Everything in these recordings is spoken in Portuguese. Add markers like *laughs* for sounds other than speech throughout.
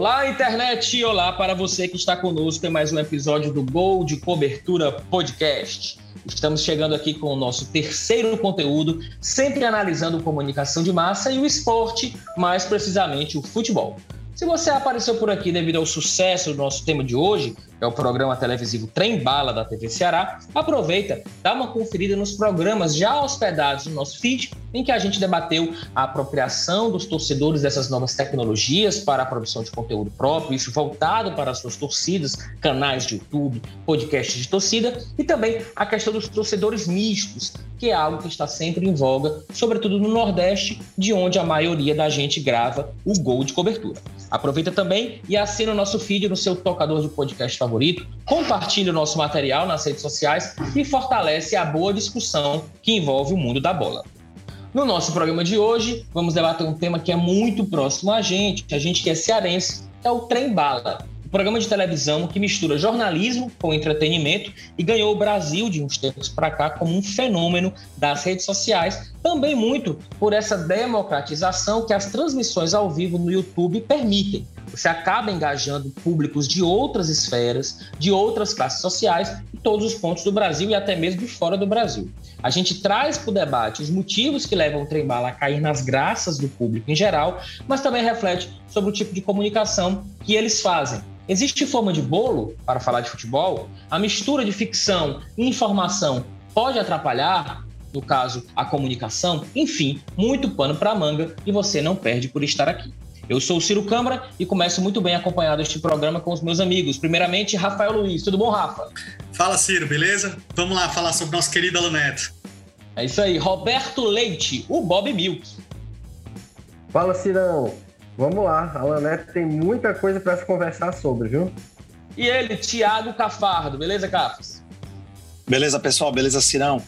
Olá, internet! Olá para você que está conosco em mais um episódio do Gol de Cobertura Podcast. Estamos chegando aqui com o nosso terceiro conteúdo, sempre analisando comunicação de massa e o esporte, mais precisamente o futebol. Se você apareceu por aqui devido ao sucesso do nosso tema de hoje, é o programa televisivo Trem Bala da TV Ceará, aproveita, dá uma conferida nos programas já hospedados no nosso feed, em que a gente debateu a apropriação dos torcedores dessas novas tecnologias para a produção de conteúdo próprio, isso voltado para as suas torcidas, canais de YouTube, podcasts de torcida, e também a questão dos torcedores mistos, que é algo que está sempre em voga, sobretudo no Nordeste, de onde a maioria da gente grava o gol de cobertura. Aproveita também e assina o nosso feed no seu tocador de podcast favorito, compartilhe o nosso material nas redes sociais e fortalece a boa discussão que envolve o mundo da bola. No nosso programa de hoje, vamos debater um tema que é muito próximo a gente, a gente que é cearense, que é o trem bala programa de televisão que mistura jornalismo com entretenimento e ganhou o Brasil de uns tempos para cá como um fenômeno das redes sociais, também muito por essa democratização que as transmissões ao vivo no YouTube permitem. Você acaba engajando públicos de outras esferas, de outras classes sociais, em todos os pontos do Brasil e até mesmo de fora do Brasil. A gente traz para o debate os motivos que levam o trem-bala a cair nas graças do público em geral, mas também reflete sobre o tipo de comunicação que eles fazem. Existe forma de bolo para falar de futebol? A mistura de ficção e informação pode atrapalhar, no caso, a comunicação? Enfim, muito pano para manga e você não perde por estar aqui. Eu sou o Ciro Câmara e começo muito bem acompanhado este programa com os meus amigos. Primeiramente, Rafael Luiz. Tudo bom, Rafa? Fala, Ciro, beleza? Vamos lá falar sobre nosso querido Alan Neto. É isso aí. Roberto Leite, o Bob Milk. Fala, Cirão. Vamos lá. Alan Neto tem muita coisa para se conversar sobre, viu? E ele, Thiago Cafardo. Beleza, Cafas? Beleza, pessoal. Beleza, Cirão.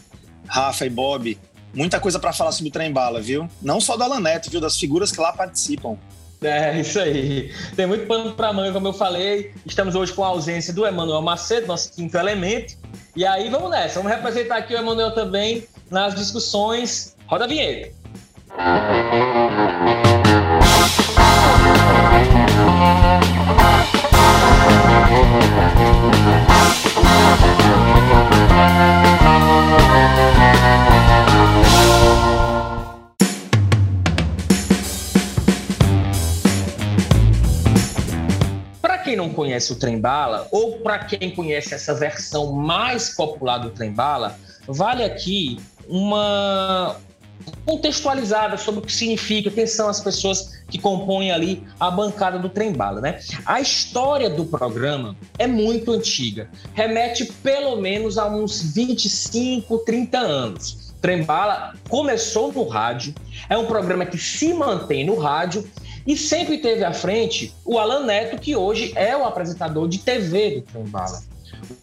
Rafa e Bob. Muita coisa para falar sobre o trem bala, viu? Não só do Alan Neto, viu? Das figuras que lá participam. *laughs* É, isso aí. Tem muito pano para manga, como eu falei. Estamos hoje com a ausência do Emanuel Macedo, nosso quinto elemento. E aí, vamos nessa. Vamos representar aqui o Emanuel também nas discussões. Roda a vinheta. Quem não conhece o Trem Bala, ou para quem conhece essa versão mais popular do Trem Bala, vale aqui uma contextualizada sobre o que significa, quem são as pessoas que compõem ali a bancada do Trem Bala, né? A história do programa é muito antiga, remete pelo menos a uns 25, 30 anos. Trem Bala começou no rádio, é um programa que se mantém no rádio e sempre teve à frente o Alan Neto, que hoje é o apresentador de TV do Trem Bala.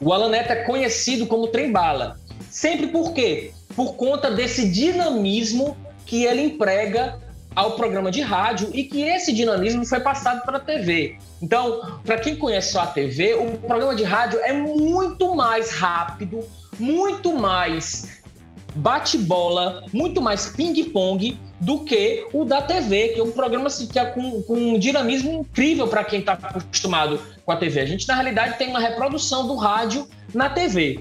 O Alan Neto é conhecido como Trem Bala. Sempre por quê? Por conta desse dinamismo que ele emprega ao programa de rádio e que esse dinamismo foi passado para a TV. Então, para quem conhece só a TV, o programa de rádio é muito mais rápido, muito mais bate-bola, muito mais ping-pong do que o da TV, que é um programa assim, que é com, com um dinamismo incrível para quem está acostumado com a TV. A gente, na realidade, tem uma reprodução do rádio na TV.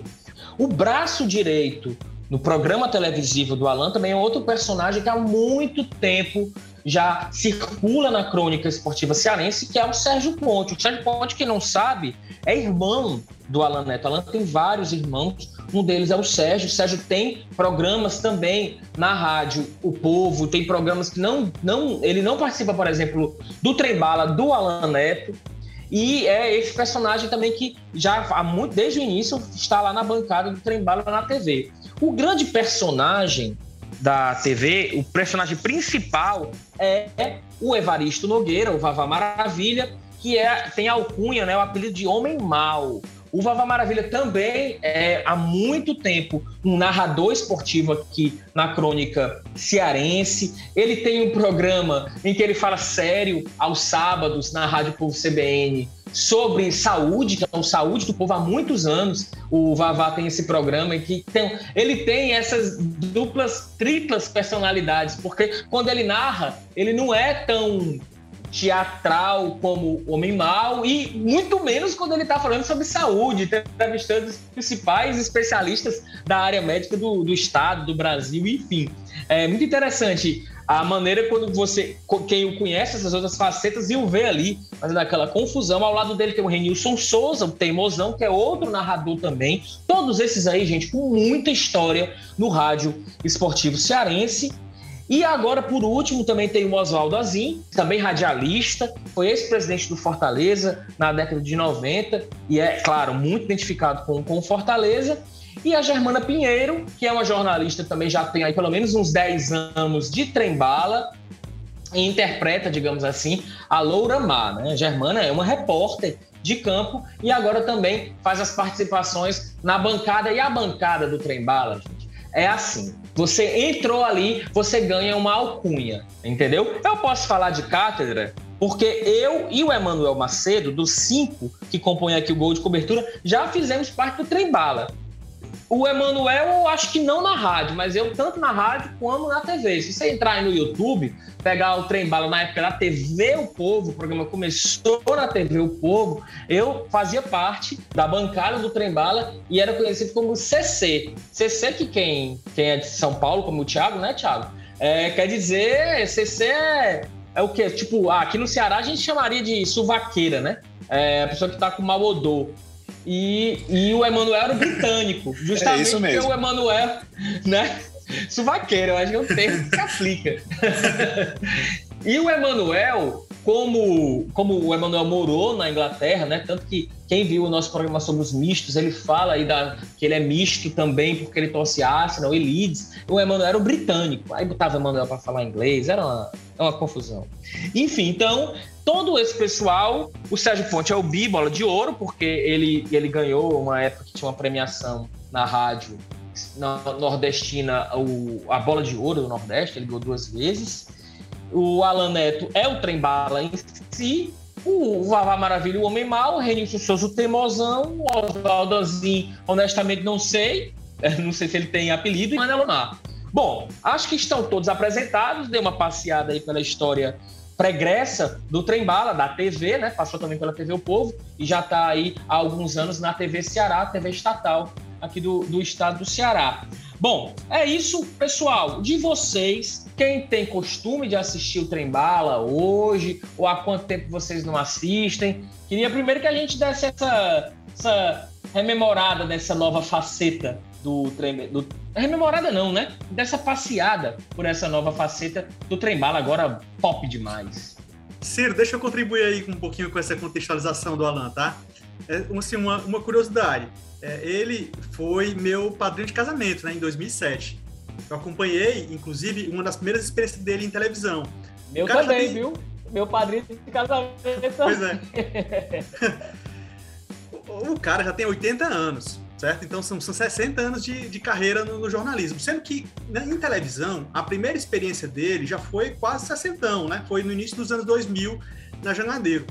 O braço direito no programa televisivo do Alan também é outro personagem que há muito tempo já circula na crônica esportiva cearense, que é o Sérgio Ponte. O Sérgio Ponte, quem não sabe, é irmão do Alan Neto. Alan tem vários irmãos, um deles é o Sérgio. O Sérgio tem programas também na rádio O Povo, tem programas que não, não ele não participa, por exemplo, do Trembala do Alan Neto. E é esse personagem também que já há muito, desde o início está lá na bancada do Trembala na TV. O grande personagem da TV, o personagem principal é o Evaristo Nogueira, o Vavá Maravilha, que é, tem alcunha, né, o apelido de Homem Mal. O Vavá Maravilha também é há muito tempo um narrador esportivo aqui na crônica cearense. Ele tem um programa em que ele fala sério aos sábados na Rádio Povo CBN sobre saúde, que é o Saúde do Povo há muitos anos. O Vavá tem esse programa que tem, ele tem essas duplas, triplas personalidades, porque quando ele narra, ele não é tão teatral como Homem Mal e muito menos quando ele está falando sobre saúde, entrevistando os principais especialistas da área médica do, do estado, do Brasil, enfim. É muito interessante a maneira quando você, quem o conhece, essas outras facetas, e o vê ali, fazendo aquela confusão. Ao lado dele tem o Renilson Souza, o Teimosão, que é outro narrador também. Todos esses aí, gente, com muita história no rádio esportivo cearense. E agora, por último, também tem o Oswaldo Azim, também radialista, foi ex-presidente do Fortaleza na década de 90 e é, claro, muito identificado com, com Fortaleza. E a Germana Pinheiro, que é uma jornalista também já tem aí pelo menos uns 10 anos de trem-bala e interpreta, digamos assim, a Loura Má. Né? A Germana é uma repórter de campo e agora também faz as participações na bancada. E a bancada do trem-bala, gente, é assim. Você entrou ali, você ganha uma alcunha, entendeu? Eu posso falar de cátedra porque eu e o Emanuel Macedo, dos cinco que compõem aqui o Gol de Cobertura, já fizemos parte do Trem Bala. O Emanuel, eu acho que não na rádio, mas eu tanto na rádio como na TV. Se você entrar aí no YouTube, pegar o Trem Bala na época da TV O Povo, o programa começou na TV O Povo, eu fazia parte da bancada do Trem Bala e era conhecido como CC. CC que quem, quem é de São Paulo, como o Thiago, né, Thiago? É, quer dizer, CC é, é o quê? Tipo, ah, aqui no Ceará a gente chamaria de suvaqueira, né? É a pessoa que tá com mau odor. E, e o Emanuel era o britânico, é justamente é isso mesmo. porque o Emanuel, né? Suvaqueiro, eu acho que é um termo que se aplica. e o Emanuel, como, como o Emanuel morou na Inglaterra, né? Tanto que quem viu o nosso programa sobre os mistos, ele fala aí da, que ele é misto também, porque ele torce Arsenal e Leeds. O Emanuel era o britânico. Aí botava o Emanuel para falar inglês, era uma, uma confusão. Enfim, então, todo esse pessoal, o Sérgio Ponte é o bíbola de ouro, porque ele, ele ganhou uma época que tinha uma premiação na rádio na nordestina, o, a bola de ouro do Nordeste, ele ganhou duas vezes. O Alan Neto é o trem bala em si, o Vavá Maravilha, o Homem Mal, o Renilson Souza, o Teimosão, o Oswaldo Azim, honestamente não sei, *laughs* não sei se ele tem apelido, e Manelo Mar. Bom, acho que estão todos apresentados, dei uma passeada aí pela história pregressa do Trem Bala, da TV, né? Passou também pela TV O Povo e já está aí há alguns anos na TV Ceará, TV estatal aqui do, do estado do Ceará. Bom, é isso, pessoal. De vocês, quem tem costume de assistir o Trem Bala hoje, ou há quanto tempo vocês não assistem, queria primeiro que a gente desse essa, essa rememorada dessa nova faceta do trem. Do, rememorada não, né? Dessa passeada por essa nova faceta do Trem Bala, agora pop demais. Ciro, deixa eu contribuir aí um pouquinho com essa contextualização do Alan, tá? É, assim, uma, uma curiosidade. É, ele foi meu padrinho de casamento, né, em 2007. Eu acompanhei, inclusive, uma das primeiras experiências dele em televisão. Meu também, tem... viu? Meu padrinho de casamento. Pois é. *laughs* *laughs* o cara já tem 80 anos, certo? Então são, são 60 anos de, de carreira no, no, jornalismo. Sendo que né, em televisão, a primeira experiência dele já foi quase 60, né? Foi no início dos anos 2000 na Jangadeiro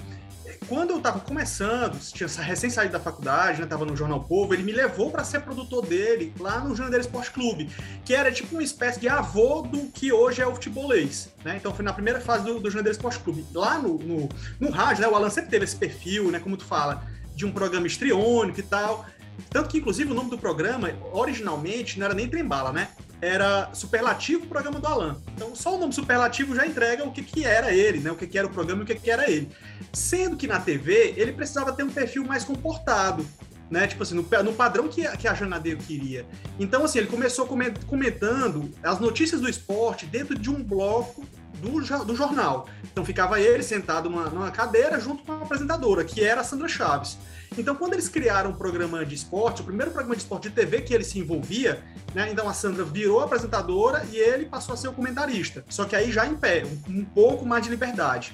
quando eu estava começando, tinha recém saído da faculdade, né, tava no Jornal Povo, ele me levou para ser produtor dele lá no Jandadeiro Esporte Clube, que era tipo uma espécie de avô do que hoje é o futebolês, né? Então foi na primeira fase do, do Jandadeiro Esporte Clube. Lá no, no, no rádio, né, o Alan sempre teve esse perfil, né, como tu fala, de um programa estriônico e tal. Tanto que, inclusive, o nome do programa, originalmente, não era nem Trembala, né? Era Superlativo Programa do Alan. Então, só o nome Superlativo já entrega o que, que era ele, né? O que, que era o programa e o que, que era ele. Sendo que na TV, ele precisava ter um perfil mais comportado, né? Tipo assim, no, no padrão que, que a Janadeiro queria. Então, assim, ele começou comentando as notícias do esporte dentro de um bloco do, do jornal. Então, ficava ele sentado numa, numa cadeira junto com a apresentadora, que era a Sandra Chaves. Então, quando eles criaram um programa de esporte, o primeiro programa de esporte de TV que ele se envolvia, né? Então a Sandra virou apresentadora e ele passou a ser o comentarista. Só que aí já em pé, um, um pouco mais de liberdade.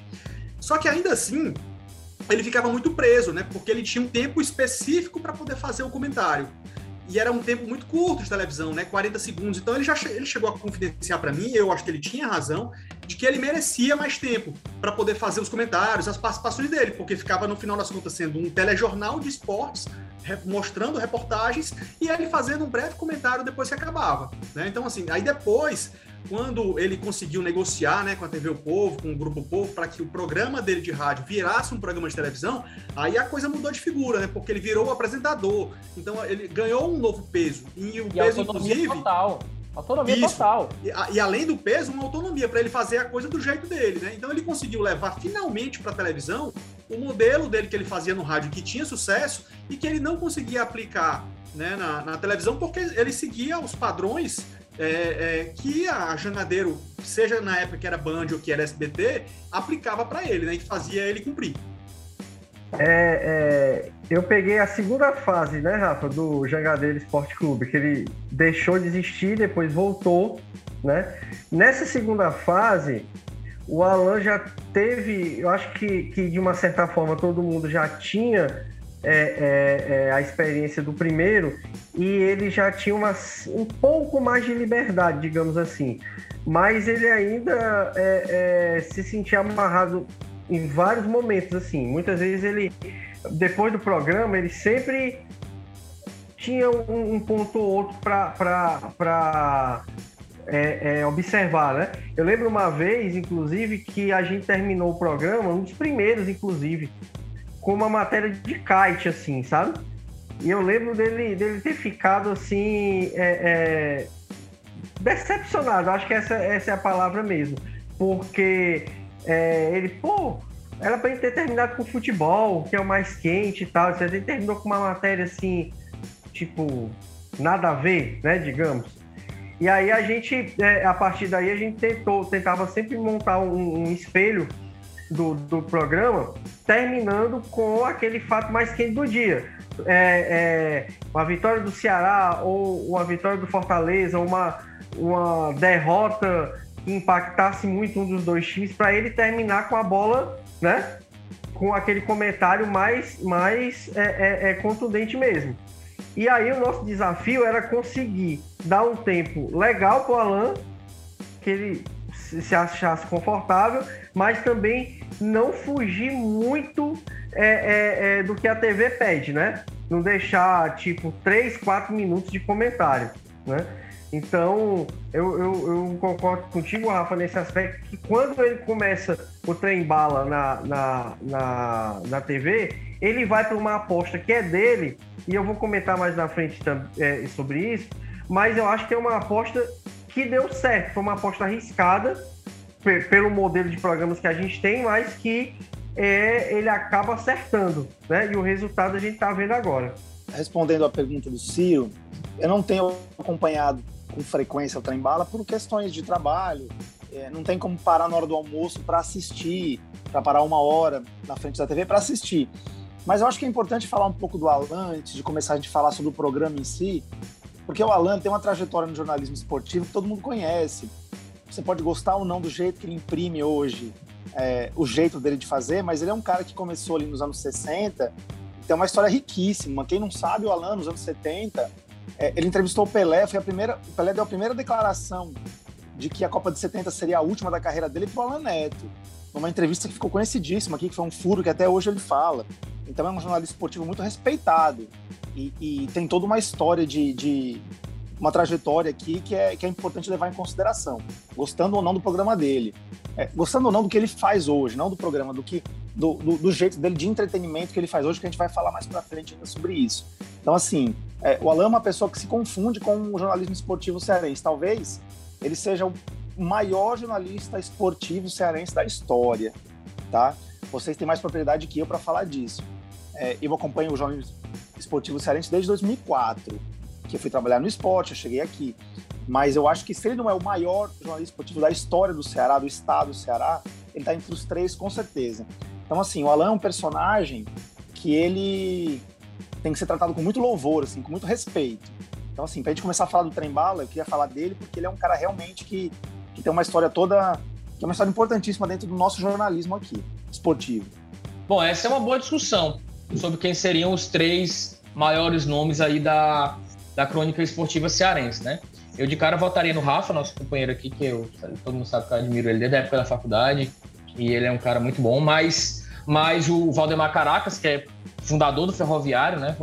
Só que ainda assim, ele ficava muito preso, né? Porque ele tinha um tempo específico para poder fazer o comentário. E era um tempo muito curto de televisão, né? 40 segundos. Então ele já ele chegou a confidenciar para mim, eu acho que ele tinha razão, de que ele merecia mais tempo para poder fazer os comentários, as participações dele, porque ficava no final das contas sendo um telejornal de esportes, mostrando reportagens e ele fazendo um breve comentário depois que acabava. Né? Então, assim, aí depois quando ele conseguiu negociar né, com a TV O Povo, com o Grupo Povo, para que o programa dele de rádio virasse um programa de televisão, aí a coisa mudou de figura, né? Porque ele virou o apresentador. Então ele ganhou um novo peso. E o e peso, inclusive. Total. Autonomia isso. total. E, e, além do peso, uma autonomia para ele fazer a coisa do jeito dele, né? Então ele conseguiu levar finalmente para a televisão o modelo dele que ele fazia no rádio que tinha sucesso e que ele não conseguia aplicar né, na, na televisão porque ele seguia os padrões é, é, que a Jangadeiro, seja na época que era Band ou que era SBT, aplicava para ele, né? E fazia ele cumprir. É, é, eu peguei a segunda fase, né, Rafa, do Jangadeiro Esporte Clube, que ele deixou de existir, depois voltou, né? Nessa segunda fase, o Alan já teve, eu acho que, que de uma certa forma todo mundo já tinha é, é, é, a experiência do primeiro e ele já tinha uma, um pouco mais de liberdade, digamos assim. Mas ele ainda é, se sentia amarrado em vários momentos, assim. Muitas vezes ele, depois do programa, ele sempre tinha um, um ponto ou outro para é, é, observar, né? Eu lembro uma vez, inclusive, que a gente terminou o programa, um dos primeiros, inclusive, com uma matéria de kite, assim, sabe? E eu lembro dele, dele ter ficado assim. É, é, decepcionado, acho que essa, essa é a palavra mesmo. Porque é, ele, pô, era pra ele ter terminado com futebol, que é o mais quente e tal. Ele terminou com uma matéria assim, tipo, nada a ver, né? Digamos. E aí a gente, é, a partir daí, a gente tentou, tentava sempre montar um, um espelho do, do programa, terminando com aquele fato mais quente do dia. É, é, uma vitória do Ceará ou uma vitória do Fortaleza, uma, uma derrota impactasse muito um dos dois times, para ele terminar com a bola, né? Com aquele comentário mais, mais é, é, é, contundente mesmo. E aí o nosso desafio era conseguir dar um tempo legal para o Alan, que ele se achasse confortável, mas também não fugir muito é, é, é, do que a TV pede, né? Não deixar, tipo, 3, 4 minutos de comentário, né? Então, eu, eu, eu, concordo contigo, Rafa, nesse aspecto, que quando ele começa o trem bala na, na, na, na TV, ele vai para uma aposta que é dele, e eu vou comentar mais na frente é, sobre isso, mas eu acho que é uma aposta que deu certo, foi uma aposta arriscada, pelo modelo de programas que a gente tem, mas que é, ele acaba acertando, né? E o resultado a gente está vendo agora. Respondendo à pergunta do Ciro, eu não tenho acompanhado com frequência o Trem Bala por questões de trabalho. É, não tem como parar na hora do almoço para assistir, para parar uma hora na frente da TV para assistir. Mas eu acho que é importante falar um pouco do Alan antes de começar a gente falar sobre o programa em si, porque o Alan tem uma trajetória no jornalismo esportivo que todo mundo conhece. Você pode gostar ou não do jeito que ele imprime hoje, é, o jeito dele de fazer, mas ele é um cara que começou ali nos anos 60, tem uma história riquíssima. Quem não sabe, o Alan, nos anos 70, é, ele entrevistou o Pelé, foi a primeira, o Pelé deu a primeira declaração de que a Copa de 70 seria a última da carreira dele para o Alan Neto. Uma entrevista que ficou conhecidíssima aqui, que foi um furo que até hoje ele fala. Então é um jornalista esportivo muito respeitado e, e tem toda uma história de, de uma trajetória aqui que é, que é importante levar em consideração, gostando ou não do programa dele, é, gostando ou não do que ele faz hoje, não do programa, do que do, do, do, jeito dele de entretenimento que ele faz hoje, que a gente vai falar mais para frente ainda sobre isso. Então, assim, é, o Alain é uma pessoa que se confunde com o jornalismo esportivo cearense. Talvez ele seja o maior jornalista esportivo cearense da história, tá? Vocês têm mais propriedade que eu para falar disso. É, eu acompanho o jornalismo esportivo cearense desde 2004 que eu fui trabalhar no esporte, eu cheguei aqui. Mas eu acho que se ele não é o maior jornalista esportivo da história do Ceará, do estado do Ceará, ele está entre os três com certeza. Então, assim, o Alan é um personagem que ele tem que ser tratado com muito louvor, assim, com muito respeito. Então, assim, pra gente começar a falar do Trem Bala, eu queria falar dele porque ele é um cara realmente que, que tem uma história toda, que é uma história importantíssima dentro do nosso jornalismo aqui, esportivo. Bom, essa é uma boa discussão sobre quem seriam os três maiores nomes aí da, da crônica esportiva cearense, né? Eu de cara votaria no Rafa, nosso companheiro aqui, que eu, todo mundo sabe que eu admiro ele desde a época da faculdade. e ele é um cara muito bom, mas, mas o Valdemar Caracas, que é fundador do Ferroviário, né?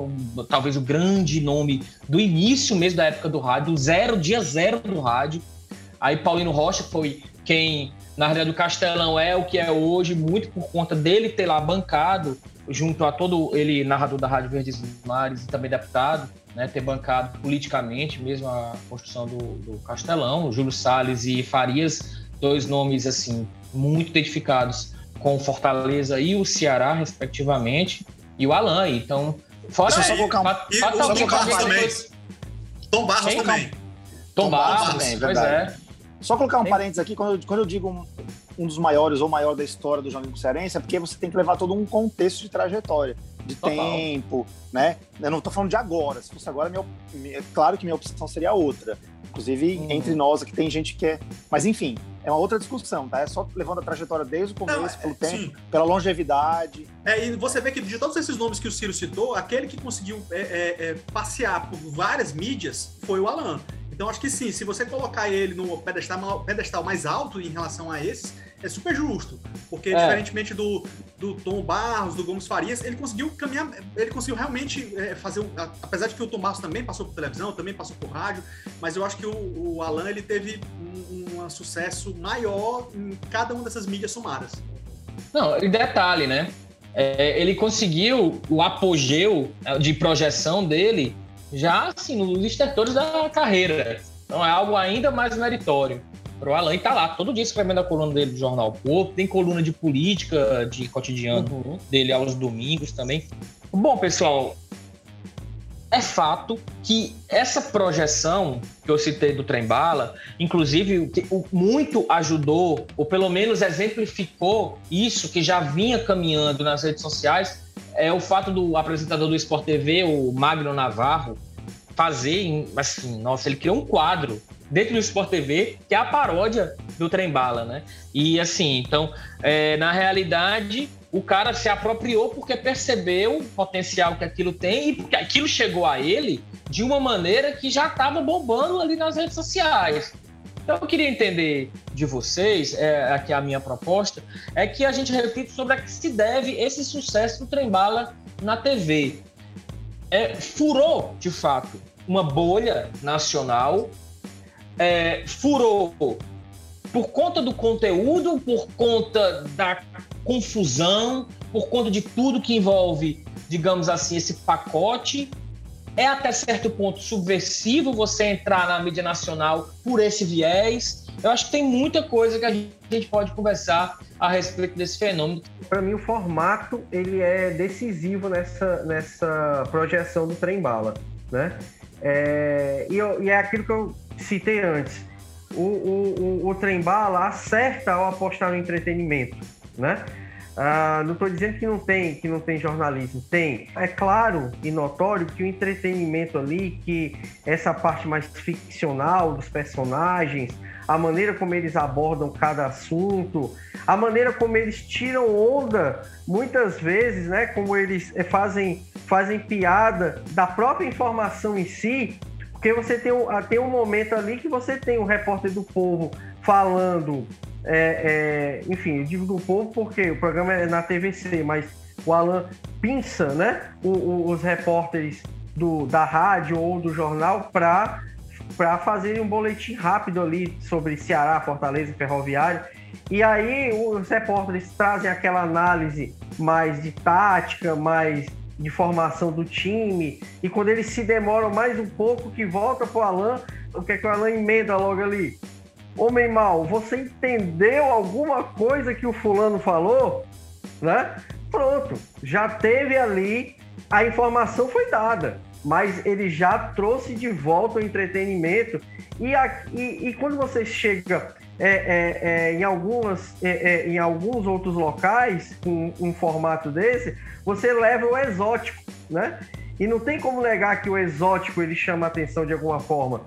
Talvez o grande nome do início mesmo da época do rádio, zero, dia zero do rádio. Aí Paulino Rocha foi quem, na realidade, o Castelão é o que é hoje, muito por conta dele ter lá bancado, junto a todo ele, narrador da Rádio Verdes Mares e também deputado, né, ter bancado politicamente mesmo a construção do, do Castelão, Júlio Salles e Farias, dois nomes assim muito identificados com Fortaleza e o Ceará, respectivamente e o Alan. Então, fora Deixa eu só colocar um... e, o Tom Barros também. Tom Barros também. Tom, Barros, também, pois é. Só colocar um parênteses aqui, quando eu, quando eu digo um, um, dos maiores ou maior da história do jornalismo cearense, é porque você tem que levar todo um contexto de trajetória, de Total. tempo, né? Eu não estou falando de agora. Se fosse agora, minha, é claro que minha opção seria outra. Inclusive, hum. entre nós aqui tem gente que é. Mas enfim, é uma outra discussão, tá? É só levando a trajetória desde o começo, Não, pelo é, tempo, sim. pela longevidade. É, e você vê que de todos esses nomes que o Ciro citou, aquele que conseguiu é, é, é passear por várias mídias foi o Alan. Então, acho que sim, se você colocar ele no pedestal, pedestal mais alto em relação a esses, é super justo. Porque, é. diferentemente do, do Tom Barros, do Gomes Farias, ele conseguiu caminhar, ele conseguiu realmente é, fazer. Apesar de que o Tom Barros também passou por televisão, também passou por rádio, mas eu acho que o, o Alan ele teve um, um sucesso maior em cada uma dessas mídias somadas. Não, e detalhe, né? É, ele conseguiu o apogeu é, de projeção dele já assim, nos estertores da carreira. Então é algo ainda mais meritório pro Alan. E tá lá, todo dia escrevendo a coluna dele do Jornal Povo. Tem coluna de política, de cotidiano uhum. dele aos domingos também. Bom, pessoal, é fato que essa projeção que eu citei do Trem Bala, inclusive, muito ajudou, ou pelo menos exemplificou isso que já vinha caminhando nas redes sociais, é o fato do apresentador do Sport TV, o Magno Navarro, fazer, assim, nossa, ele criou um quadro dentro do Sport TV, que é a paródia do Trem Bala, né? E assim, então, é, na realidade, o cara se apropriou porque percebeu o potencial que aquilo tem e porque aquilo chegou a ele de uma maneira que já estava bombando ali nas redes sociais. Então, eu queria entender de vocês, é, aqui a minha proposta, é que a gente reflita sobre a que se deve esse sucesso do Trem Bala na TV. É, furou, de fato, uma bolha nacional é, furou por conta do conteúdo, por conta da confusão, por conta de tudo que envolve, digamos assim, esse pacote. É até certo ponto subversivo você entrar na mídia nacional por esse viés. Eu acho que tem muita coisa que a gente pode conversar a respeito desse fenômeno. Para mim, o formato ele é decisivo nessa, nessa projeção do trem bala, né? É, e, e, é aquilo que eu citei antes. O, o, o, o trem bala acerta ao apostar no entretenimento, né? Ah, não estou dizendo que não tem que não tem jornalismo, tem. É claro e notório que o entretenimento ali, que essa parte mais ficcional dos personagens, a maneira como eles abordam cada assunto, a maneira como eles tiram onda, muitas vezes, né? Como eles fazem fazem piada da própria informação em si, porque você tem um, tem um momento ali que você tem o um repórter do povo falando, é, é, enfim, eu digo do povo porque o programa é na TVC, mas o Alan pinça, né, o, o, os repórteres do, da rádio ou do jornal para para fazerem um boletim rápido ali sobre Ceará, Fortaleza Ferroviário. E aí os repórteres trazem aquela análise mais de tática, mais de formação do time. E quando eles se demoram mais um pouco, que volta pro Alan, o que é que o Alan emenda logo ali? Homem mal, você entendeu alguma coisa que o fulano falou? Né? Pronto, já teve ali, a informação foi dada, mas ele já trouxe de volta o entretenimento. E, a, e, e quando você chega é, é, é, em, algumas, é, é, em alguns outros locais, com um formato desse, você leva o exótico, né? E não tem como negar que o exótico ele chama atenção de alguma forma.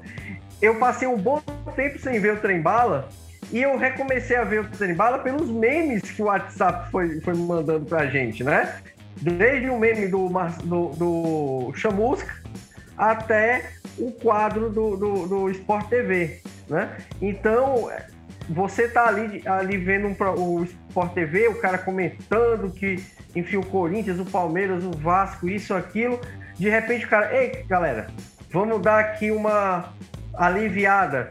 Eu passei um bom tempo sem ver o trem bala e eu recomecei a ver o trem bala pelos memes que o WhatsApp foi, foi mandando pra gente, né? Desde o meme do, do, do Chamusca até o quadro do, do, do Sport TV, né? Então, você tá ali, ali vendo um, o Sport TV, o cara comentando que, enfim, o Corinthians, o Palmeiras, o Vasco, isso, aquilo. De repente o cara, ei, galera, vamos dar aqui uma aliviada.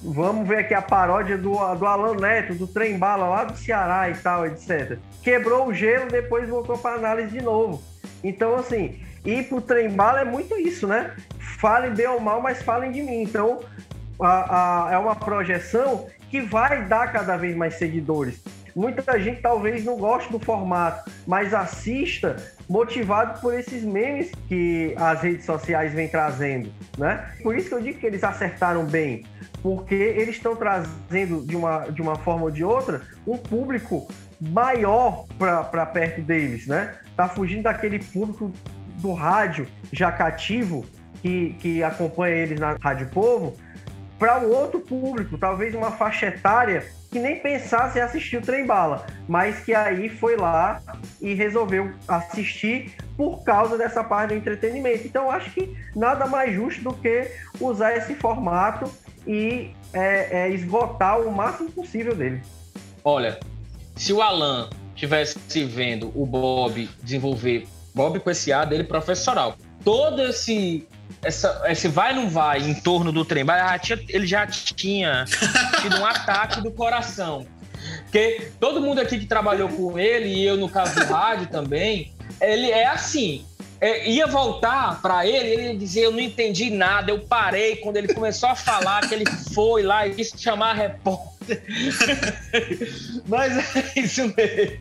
Vamos ver aqui a paródia do, do Alan Neto, do Trem Bala lá do Ceará e tal, etc. Quebrou o gelo, depois voltou para análise de novo. Então, assim, ir pro Trem Bala é muito isso, né? Falem bem ou mal, mas falem de mim. Então, a, a, é uma projeção que vai dar cada vez mais seguidores. Muita gente talvez não goste do formato, mas assista motivado por esses memes que as redes sociais vêm trazendo, né? Por isso que eu digo que eles acertaram bem, porque eles estão trazendo de uma, de uma forma ou de outra um público maior para perto deles, né? Tá fugindo daquele público do rádio já cativo que, que acompanha eles na Rádio Povo para um outro público, talvez uma faixa etária que nem pensasse em assistir o Trem Bala, mas que aí foi lá e resolveu assistir por causa dessa parte do entretenimento. Então, acho que nada mais justo do que usar esse formato e é, é, esgotar o máximo possível dele. Olha, se o Alan tivesse vendo o Bob desenvolver, Bob com esse A dele profissional, todo esse essa, esse vai não vai em torno do trem, ele já tinha *laughs* tido um ataque do coração. Porque todo mundo aqui que trabalhou com ele, e eu no caso do rádio *laughs* também, ele é assim. É, ia voltar para ele, ele ia dizer: Eu não entendi nada, eu parei quando ele começou a falar que ele foi lá e quis chamar repórter. *laughs* Mas é isso mesmo.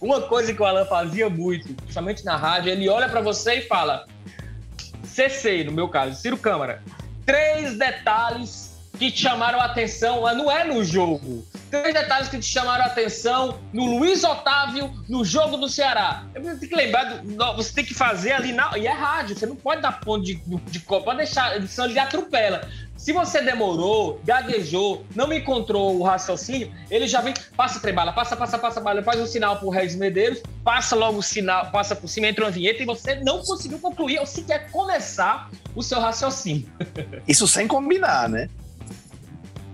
Uma coisa que o Alan fazia muito, principalmente na rádio, ele olha para você e fala: CC, no meu caso, Ciro Câmara. Três detalhes que chamaram a atenção, não é no jogo. Três detalhes que te chamaram a atenção no Luiz Otávio, no jogo do Ceará. Você tem que lembrar, você tem que fazer ali na. E é rádio, você não pode dar ponto de, de, de pode deixar, senão ele atropela. Se você demorou, gaguejou, não encontrou o raciocínio, ele já vem, passa trembala, passa, passa, passa, bala, faz um sinal pro Regis Medeiros, passa logo o sinal, passa por cima, entra uma vinheta e você não conseguiu concluir ou sequer começar o seu raciocínio. Isso sem combinar, né?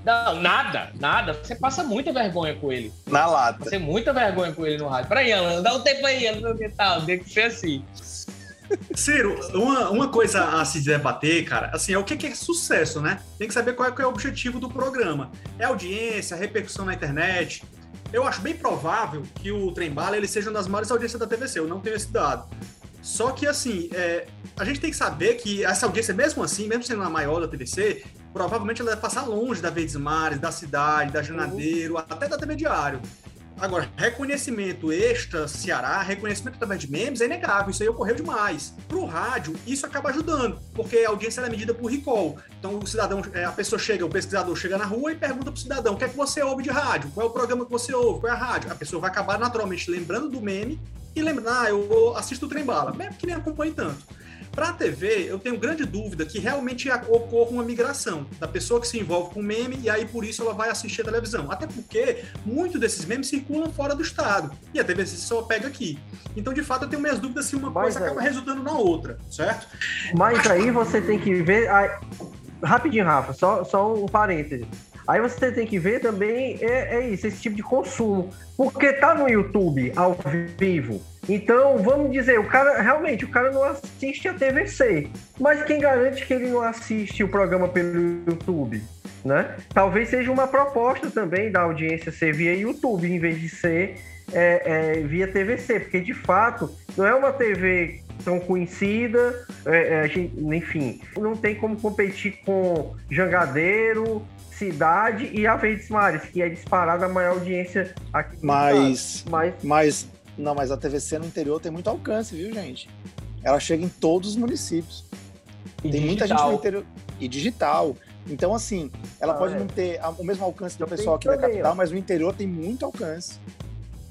Não, nada, nada. Você passa muita vergonha com ele. Na lata. Você muita vergonha com ele no rádio. Peraí, Alan, dá um tempo aí, Alan, que tal? Tem que ser assim. Ciro, uma, uma coisa a se debater, cara, assim, é o que, é sucesso, né? Tem que saber qual é, qual é o objetivo do programa. É audiência, repercussão na internet. Eu acho bem provável que o Trem Bala ele seja uma das maiores audiências da TVC, eu não tenho esse dado. Só que, assim, é, a gente tem que saber que essa audiência, mesmo assim, mesmo sendo a maior da TVC, provavelmente ela vai passar longe da Verdes Mares, da Cidade, da Janadeiro, até da TV Diário. Agora, reconhecimento extra Ceará, reconhecimento através de memes é inegável, isso aí ocorreu demais. Para o rádio, isso acaba ajudando, porque a audiência é medida por recall. Então, o cidadão, é, a pessoa chega, o pesquisador chega na rua e pergunta para o cidadão: o que é que você ouve de rádio? Qual é o programa que você ouve? Qual é a rádio? A pessoa vai acabar naturalmente lembrando do meme e lembrando, ah, eu assisto o Trem Bala, mesmo que nem acompanhe tanto. Para a TV, eu tenho grande dúvida que realmente ocorra uma migração da pessoa que se envolve com meme e aí por isso ela vai assistir a televisão. Até porque muitos desses memes circulam fora do estado e a TV só pega aqui. Então, de fato, eu tenho minhas dúvidas se uma Mas coisa acaba resultando na outra, certo? Mas aí você tem que ver. Rapidinho, Rafa, só, só um parêntese. Aí você tem que ver também é, é isso, esse tipo de consumo. Porque tá no YouTube ao vivo então, vamos dizer, o cara realmente o cara não assiste a TVC, mas quem garante que ele não assiste o programa pelo YouTube, né? Talvez seja uma proposta também da audiência ser via YouTube em vez de ser é, é, via TVC, porque de fato não é uma TV tão conhecida, é, é gente, enfim, não tem como competir com Jangadeiro, Cidade e a Verdes Mares, que é disparada a maior audiência aqui. Mas, mas, mas não, mas a TVC no interior tem muito alcance, viu, gente? Ela chega em todos os municípios. E tem digital. muita gente no interior. E digital. Então, assim, ela ah, pode é. não ter o mesmo alcance do pessoal aqui também, da capital, ó. mas no interior tem muito alcance.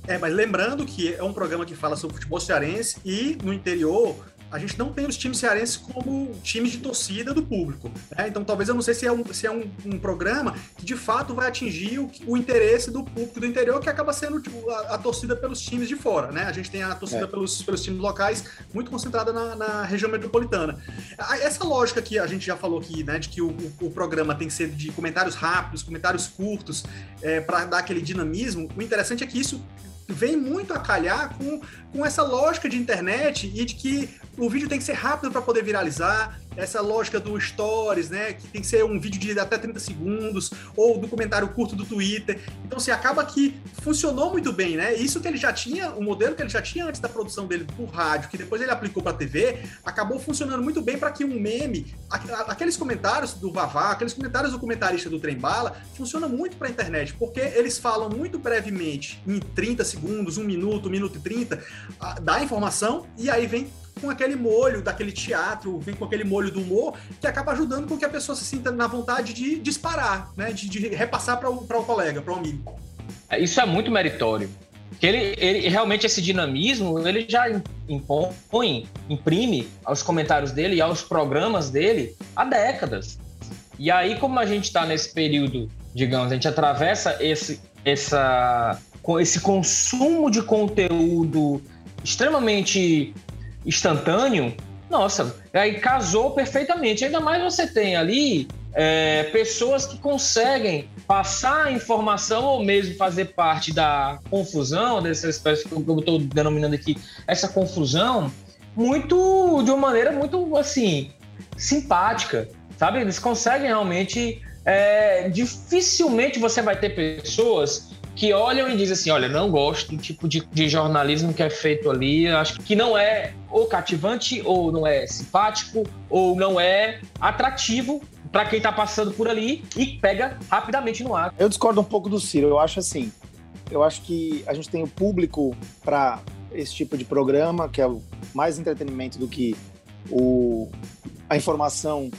É, mas lembrando que é um programa que fala sobre futebol cearense e no interior a gente não tem os times cearenses como times de torcida do público. Né? Então, talvez eu não sei se é um, se é um, um programa que de fato vai atingir o, o, interesse do público do interior, que acaba sendo tipo, a, a, torcida pelos times de fora. Né? A gente tem a torcida é. pelos, pelos times locais muito concentrada na, na, região metropolitana. Essa lógica que a gente já falou aqui, né, de que o, o, o programa tem que ser de comentários rápidos, comentários curtos, é, para dar aquele dinamismo, o interessante é que isso vem muito a calhar com, com essa lógica de internet e de que o vídeo tem que ser rápido para poder viralizar, essa lógica do stories, né, que tem que ser um vídeo de até 30 segundos, ou do comentário curto do Twitter. Então, se assim, acaba que funcionou muito bem, né? Isso que ele já tinha, o modelo que ele já tinha antes da produção dele por rádio, que depois ele aplicou para TV, acabou funcionando muito bem para que um meme, aqueles comentários do Vavá, aqueles comentários do comentarista do Trem Bala, funciona muito para a internet, porque eles falam muito brevemente, em 30 segundos, um minuto, um minuto e 30, da informação, e aí vem com aquele molho daquele teatro, vem com aquele molho do humor, que acaba ajudando com que a pessoa se sinta na vontade de disparar, né? De, de repassar para o colega, para o amigo. É, isso é muito meritório. Que ele, ele realmente esse dinamismo ele já impõe, imprime aos comentários dele e aos programas dele há décadas. E aí, como a gente está nesse período, digamos, a gente atravessa esse, essa, esse consumo de conteúdo extremamente instantâneo, nossa, aí casou perfeitamente. Ainda mais você tem ali é, pessoas que conseguem passar a informação ou mesmo fazer parte da confusão, dessa espécie que eu estou denominando aqui, essa confusão, muito de uma maneira muito assim simpática, sabe? Eles conseguem realmente. É, dificilmente você vai ter pessoas que olham e dizem assim: olha, não gosto do tipo de, de, jornalismo que é feito ali, acho que não é ou cativante, ou não é simpático, ou não é atrativo para quem está passando por ali e pega rapidamente no ar. Eu discordo um pouco do Ciro, eu acho assim. Eu acho que a gente tem o público para esse tipo de programa, que é mais entretenimento do que o, a informação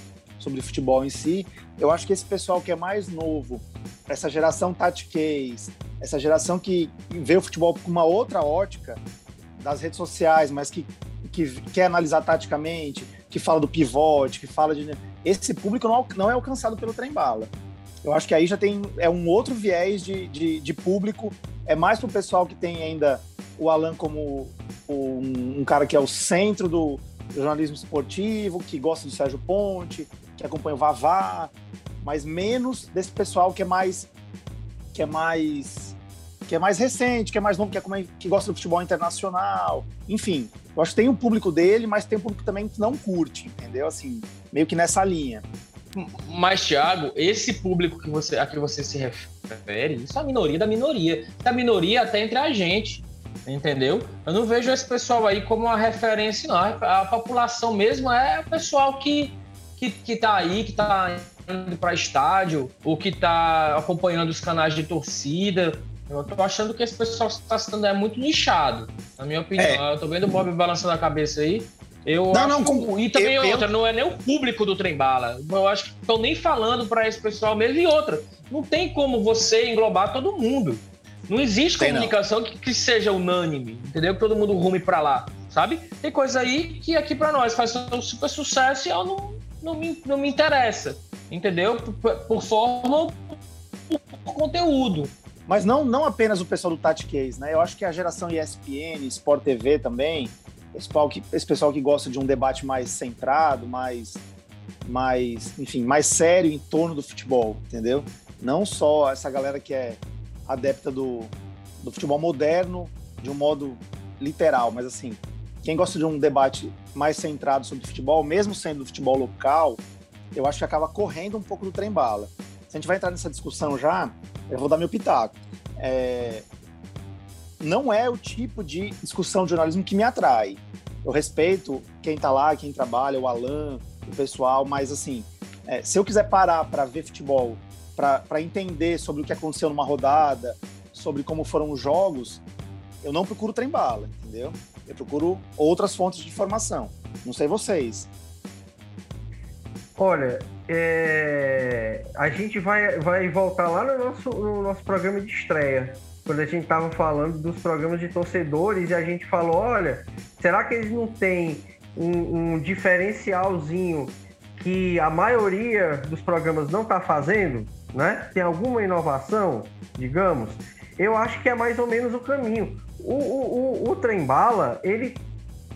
sobre futebol em si. Eu acho que esse pessoal que é mais novo, essa geração Tati Case, essa geração que vê o futebol com uma outra ótica das redes sociais, mas que, que quer analisar taticamente, que fala do pivote, que fala de. Esse público não, não é alcançado pelo trem bala. Eu acho que aí já tem é um outro viés de, de, de público, é mais para o pessoal que tem ainda o Alan como um, um cara que é o centro do, jornalismo esportivo, que gosta do Sérgio Ponte, que acompanha o Vavá, mas menos desse pessoal que é mais que é mais que é mais recente, que é mais novo, que, é, que gosta do futebol internacional, enfim. Eu acho que tem o público dele, mas tem um público também que não curte, entendeu? Assim, meio que nessa linha. Mas, Thiago, esse público que você, a que você se refere, isso é a minoria da minoria. Da minoria até entre a gente, entendeu? Eu não vejo esse pessoal aí como uma referência, não. A população mesmo é o pessoal que, que, que tá aí, que tá indo para estádio, ou que está acompanhando os canais de torcida. Eu tô achando que esse pessoal que está citando é muito nichado, na minha opinião. É. Eu tô vendo o Bob balançando a cabeça aí. Eu não, não, com... E também eu, outra, eu... não é nem o público do Trem Bala. Eu acho que estão nem falando para esse pessoal mesmo. E outra, não tem como você englobar todo mundo. Não existe tem comunicação que, que, seja unânime, entendeu? Que todo mundo rume para lá, sabe? Tem coisa aí que aqui para nós faz um super sucesso e eu não, não, me, não me interessa entendeu? Por, por forma ou por conteúdo. Mas não, não apenas o pessoal do Tati Case, né? Eu acho que a geração ESPN, Sport TV também, esse pessoal que, esse pessoal que gosta de um debate mais centrado, mais, mais, enfim, mais sério em torno do futebol, entendeu? Não só essa galera que é adepta do, do futebol moderno de um modo literal, mas assim, quem gosta de um debate mais centrado sobre futebol, mesmo sendo futebol local, eu acho que acaba correndo um pouco do trem bala. Se a gente vai entrar nessa discussão já, eu vou dar meu pitaco. É... Não é o tipo de discussão de jornalismo que me atrai. Eu respeito quem está lá, quem trabalha, o Alan, o pessoal, mas assim, é, se eu quiser parar para ver futebol, para entender sobre o que aconteceu numa rodada, sobre como foram os jogos, eu não procuro trem bala, entendeu? Eu procuro outras fontes de informação. Não sei vocês. Olha, é... a gente vai, vai voltar lá no nosso, no nosso programa de estreia, quando a gente estava falando dos programas de torcedores e a gente falou, olha, será que eles não têm um, um diferencialzinho que a maioria dos programas não está fazendo, né? Tem alguma inovação, digamos, eu acho que é mais ou menos o caminho. O, o, o, o trem bala, ele,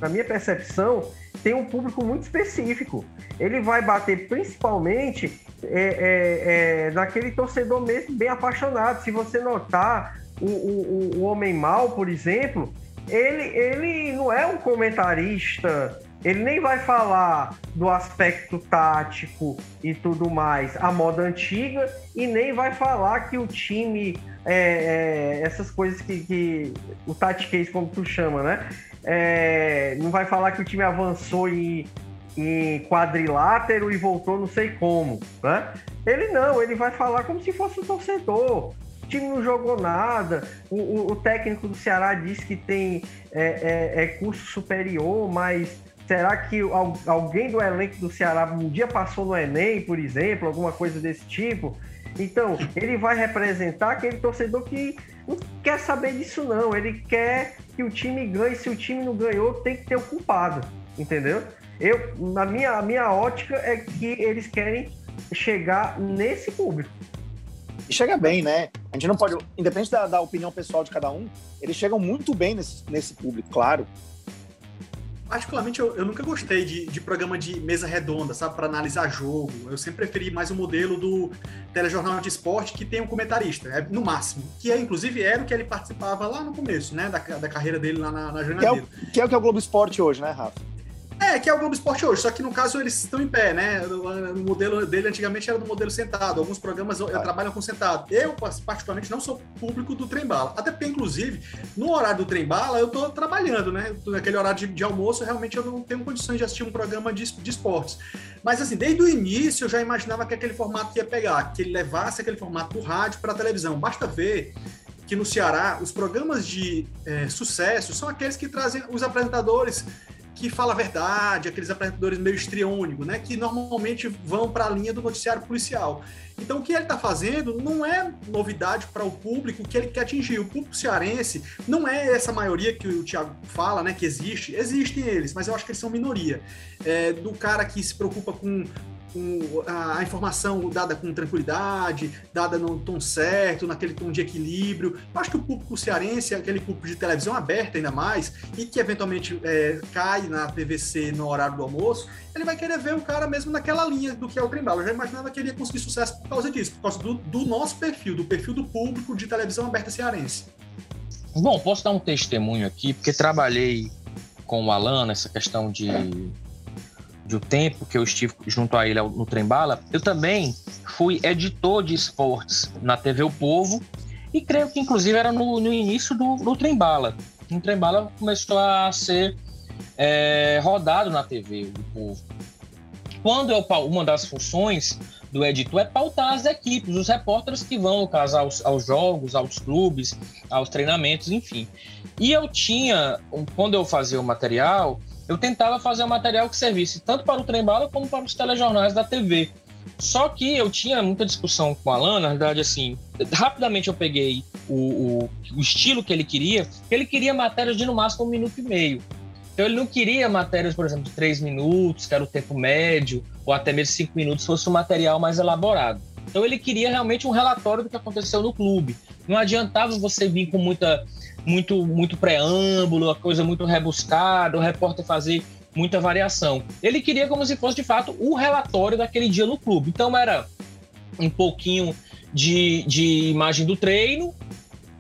na minha percepção, tem um público muito específico. Ele vai bater principalmente é, é, é, naquele torcedor mesmo bem apaixonado. Se você notar, o, o, o Homem Mal, por exemplo, ele, ele não é um comentarista ele nem vai falar do aspecto tático e tudo mais, a moda antiga, e nem vai falar que o time, é, é, essas coisas que, que o tatiquês, como tu chama, né? É, não vai falar que o time avançou em, em quadrilátero e voltou não sei como, né? Ele não, ele vai falar como se fosse um torcedor. O time não jogou nada. O, o, o técnico do Ceará disse que tem é, é, é curso superior, mas Será que alguém do elenco do Ceará um dia passou no Enem, por exemplo, alguma coisa desse tipo? Então, ele vai representar aquele torcedor que não quer saber disso, não. Ele quer que o time ganhe. Se o time não ganhou, tem que ter o culpado, entendeu? Eu, na minha, a minha ótica é que eles querem chegar nesse público. E chega bem, né? A gente não pode, independente da, da opinião pessoal de cada um, eles chegam muito bem nesse, nesse público, claro particularmente, eu, eu nunca gostei de, de, programa de mesa redonda, sabe, para analisar jogo. Eu sempre preferi mais o modelo do telejornal de esporte que tem um comentarista, é, no máximo. Que é, inclusive, era o que ele participava lá no começo, né, da, da carreira dele lá na, na jornada. Que é, o, que é o que é o Globo Esporte hoje, né, Rafa? É, que é o Globo Esporte hoje, só que no caso eles estão em pé, né? O modelo dele antigamente era do modelo sentado. Alguns programas ah. trabalham com sentado. Eu, particularmente, não sou público do trem bala. Até porque, inclusive, no horário do trem bala, eu tô trabalhando, né? Naquele horário de, de, almoço, realmente eu não tenho condições de assistir um programa de, de esportes. Mas, assim, desde o início eu já imaginava que aquele formato ia pegar, que ele levasse aquele formato do rádio para a televisão. Basta ver que no Ceará os programas de é, sucesso são aqueles que trazem os apresentadores que fala a verdade, aqueles apresentadores meio estriônicos, né, que normalmente vão para a linha do noticiário policial. Então, o que ele está fazendo não é novidade para o público que ele quer atingir. O público cearense não é essa maioria que o Thiago fala, né, que existe. Existem eles, mas eu acho que eles são minoria. É, do cara que se preocupa com com a informação dada com tranquilidade, dada no tom certo, naquele tom de equilíbrio. Eu acho que o público cearense, aquele público de televisão aberta ainda mais, e que eventualmente é, cai na TVC no horário do almoço, ele vai querer ver o cara mesmo naquela linha do que é o Trembala. Eu já imaginava que ele ia conseguir sucesso por causa disso, por causa do, do nosso perfil, do perfil do público de televisão aberta cearense. Bom, posso dar um testemunho aqui, porque trabalhei com o Alan nessa questão de do tempo que eu estive junto a ele no Trembala, eu também fui editor de esportes na TV O Povo e creio que inclusive era no, no início do, do Trembala. O Trembala começou a ser é, rodado na TV O Povo. Quando eu, uma das funções do editor é pautar as equipes, os repórteres que vão, no caso, aos, aos jogos, aos clubes, aos treinamentos, enfim. E eu tinha, quando eu fazia o material, eu tentava fazer um material que servisse tanto para o trem-bala como para os telejornais da TV. Só que eu tinha muita discussão com o Alan, na verdade, assim, rapidamente eu peguei o, o, o estilo que ele queria, ele queria matérias de no máximo um minuto e meio. Então ele não queria matérias, por exemplo, de três minutos, que era o tempo médio, ou até mesmo cinco minutos, fosse um material mais elaborado. Então ele queria realmente um relatório do que aconteceu no clube. Não adiantava você vir com muita muito, muito preâmbulo, a coisa muito rebuscada, o repórter fazer muita variação. Ele queria como se fosse, de fato, o relatório daquele dia no clube. Então era um pouquinho de, de imagem do treino,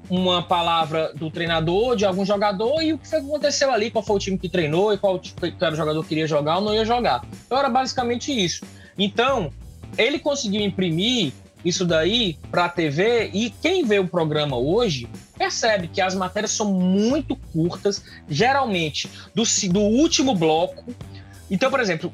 uma palavra do treinador, de algum jogador e o que que aconteceu ali, qual foi o time que treinou e qual, qual jogador queria jogar ou não ia jogar. Então era basicamente isso. Então, ele conseguiu imprimir isso daí para a TV e quem vê o programa hoje percebe que as matérias são muito curtas, geralmente do, do último bloco. Então, por exemplo,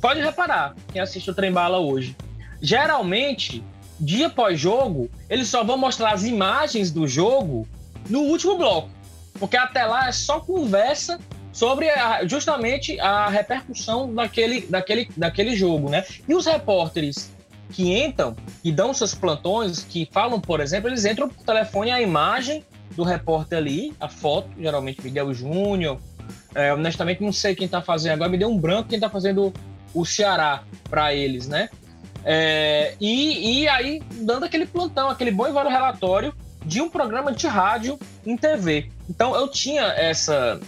pode reparar, quem assiste o Trem Bala hoje, geralmente, dia após jogo, eles só vão mostrar as imagens do jogo no último bloco, porque até lá é só conversa sobre a, justamente a repercussão daquele, daquele, daquele jogo, né? E os repórteres que entram e dão seus plantões, que falam, por exemplo, eles entram por telefone a imagem do repórter ali, a foto, geralmente Miguel Júnior, É, honestamente, não sei quem está fazendo agora. Me deu um branco quem está fazendo o Ceará para eles, né? É, e, e aí, dando aquele plantão, aquele bom e velho relatório de um programa de rádio em TV. Então, eu tinha essa,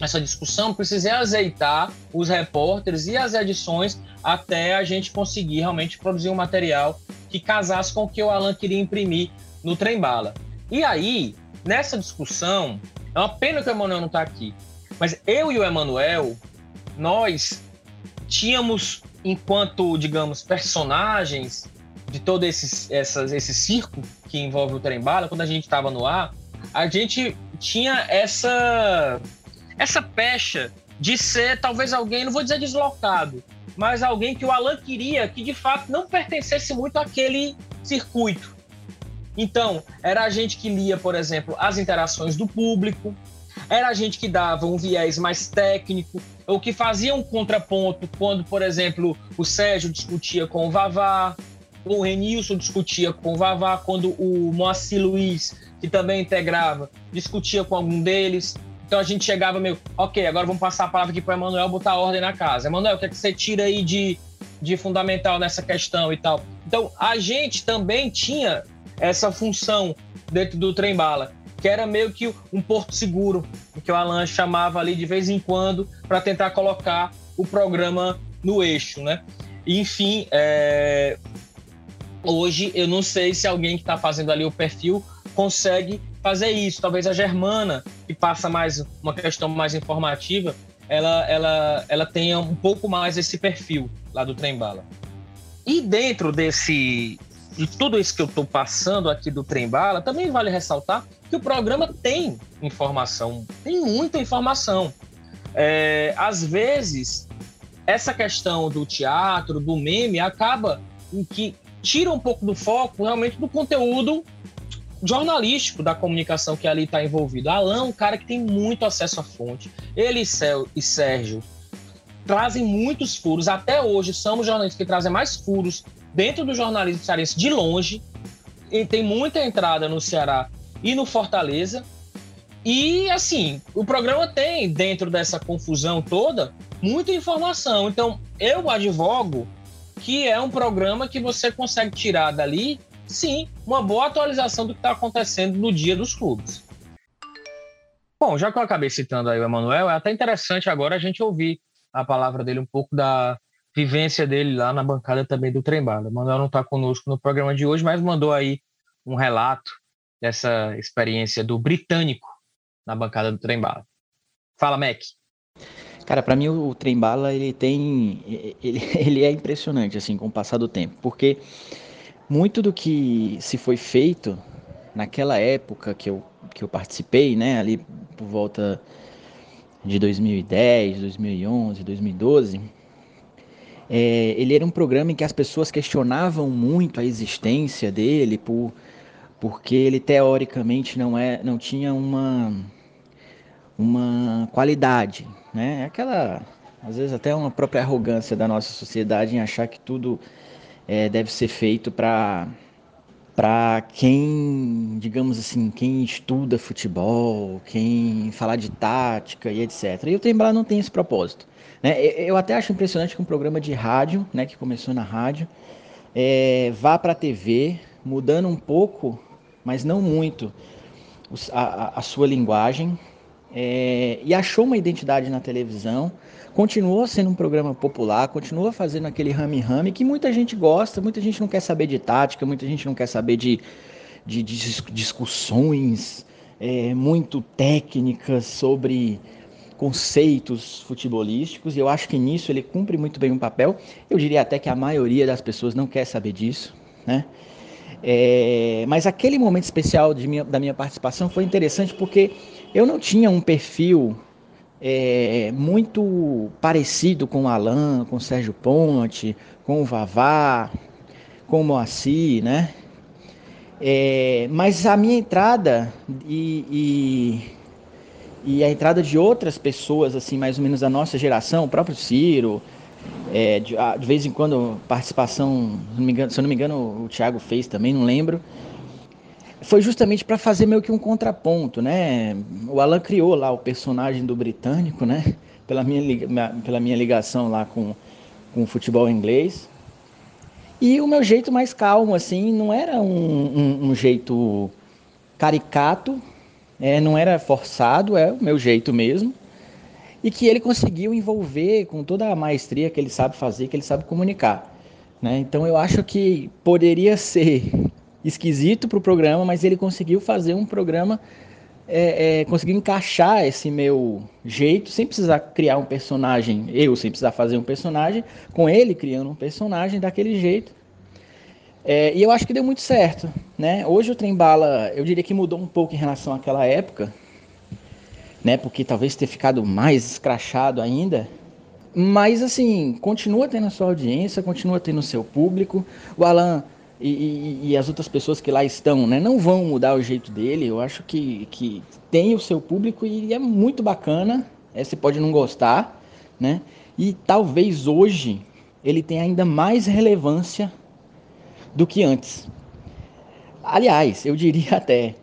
essa discussão, precisei azeitar os repórteres e as edições até a gente conseguir realmente produzir um material que casasse com o que o Alan queria imprimir no Trem Bala. E aí, nessa discussão, é uma pena que o Emanuel não está aqui, mas eu e o Emanuel, nós tínhamos, enquanto, digamos, personagens de todo esse, essas, esse circo que envolve o Trem Bala, quando a gente estava no ar, a gente tinha essa, essa pecha de ser talvez alguém, não vou dizer deslocado, mas alguém que o Alan queria que de fato não pertencesse muito àquele circuito. Então, era a gente que lia, por exemplo, as interações do público, era a gente que dava um viés mais técnico, ou que fazia um contraponto quando, por exemplo, o Sérgio discutia com o Vavá, o Renilson discutia com o Vavá, quando o Moacir Luiz, que também integrava, discutia com algum deles. Então a gente chegava meio, ok, agora vamos passar a palavra aqui para Emanuel botar ordem na casa. Emanuel, o que é que você tira aí de, de fundamental nessa questão e tal? Então a gente também tinha essa função dentro do trem bala, que era meio que um porto seguro, que o Alan chamava ali de vez em quando para tentar colocar o programa no eixo, né? Enfim, é... hoje eu não sei se alguém que está fazendo ali o perfil consegue fazer isso. Talvez a Germana, que passa mais uma questão mais informativa, ela, ela, ela tenha um pouco mais esse perfil lá do Trem Bala. E dentro desse de tudo isso que eu estou passando aqui do Trem Bala, também vale ressaltar que o programa tem informação, tem muita informação. É, às vezes, essa questão do teatro, do meme, acaba em que tira um pouco do foco realmente do conteúdo jornalístico da comunicação que ali está envolvido. Alan é um cara que tem muito acesso à fonte. Ele e Sérgio trazem muitos furos. Até hoje, somos jornalistas que trazem mais furos dentro do jornalismo cearense de longe. E tem muita entrada no Ceará e no Fortaleza. E, assim, o programa tem, dentro dessa confusão toda, muita informação. Então, eu advogo que é um programa que você consegue tirar dali sim, uma boa atualização do que está acontecendo no dia dos clubes. Bom, já que eu acabei citando aí o Emanuel, é até interessante agora a gente ouvir a palavra dele, um pouco da vivência dele lá na bancada também do Trembala. O Emanuel não está conosco no programa de hoje, mas mandou aí um relato dessa experiência do britânico na bancada do Trembala. Fala, Mac. Cara, para mim o Trembala ele tem ele, *laughs* ele é impressionante assim com o passar do tempo, porque muito do que se foi feito naquela época que eu, que eu participei, né, ali por volta de 2010, 2011, 2012, é, ele era um programa em que as pessoas questionavam muito a existência dele por porque ele teoricamente não é não tinha uma uma qualidade, né? Aquela às vezes até uma própria arrogância da nossa sociedade em achar que tudo é, deve ser feito para para quem, digamos assim, quem estuda futebol, quem falar de tática e etc. E o Trembala não tem esse propósito. Né? Eu até acho impressionante que um programa de rádio, né, que começou na rádio, é, vá para a TV, mudando um pouco, mas não muito, a, a sua linguagem, é, e achou uma identidade na televisão, continua sendo um programa popular, continua fazendo aquele rame-rame que muita gente gosta, muita gente não quer saber de tática, muita gente não quer saber de, de, de discussões é, muito técnicas sobre conceitos futebolísticos, e eu acho que nisso ele cumpre muito bem um papel. Eu diria até que a maioria das pessoas não quer saber disso, né? É, mas aquele momento especial minha, da minha participação foi interessante porque eu não tinha um perfil é, muito parecido com o Alan, com o Sérgio Ponte, com o Vavá, com o Moacir, né? É, mas a minha entrada e, e, e, a entrada de outras pessoas, assim, mais ou menos da nossa geração, o próprio Ciro, é, de, de, vez em quando participação, se, não engano, se eu não me engano, o Thiago fez também, não lembro. Foi justamente para fazer meio que um contraponto, né? O Alan criou lá o personagem do britânico, né? Pela minha, pela minha ligação lá com, com o futebol inglês. E o meu jeito mais calmo, assim, não era um, um, um jeito caricato, é, não era forçado, é o meu jeito mesmo. E que ele conseguiu envolver com toda a maestria que ele sabe fazer, que ele sabe comunicar. Né? Então eu acho que poderia ser esquisito para o programa, mas ele conseguiu fazer um programa, é, é, conseguiu encaixar esse meu jeito, sem precisar criar um personagem, eu sem precisar fazer um personagem, com ele criando um personagem daquele jeito. É, e eu acho que deu muito certo. Né? Hoje o Trem Bala, eu diria que mudou um pouco em relação àquela época, né? porque talvez ter ficado mais escrachado ainda. Mas assim, continua tendo a sua audiência, continua tendo o seu público. O Alan e, e, as outras pessoas que lá estão, né, não vão mudar o jeito dele. Eu acho que, que tem o seu público e é muito bacana. É, você pode não gostar, né? E talvez hoje ele tenha ainda mais relevância do que antes. Aliás, eu diria *laughs* até,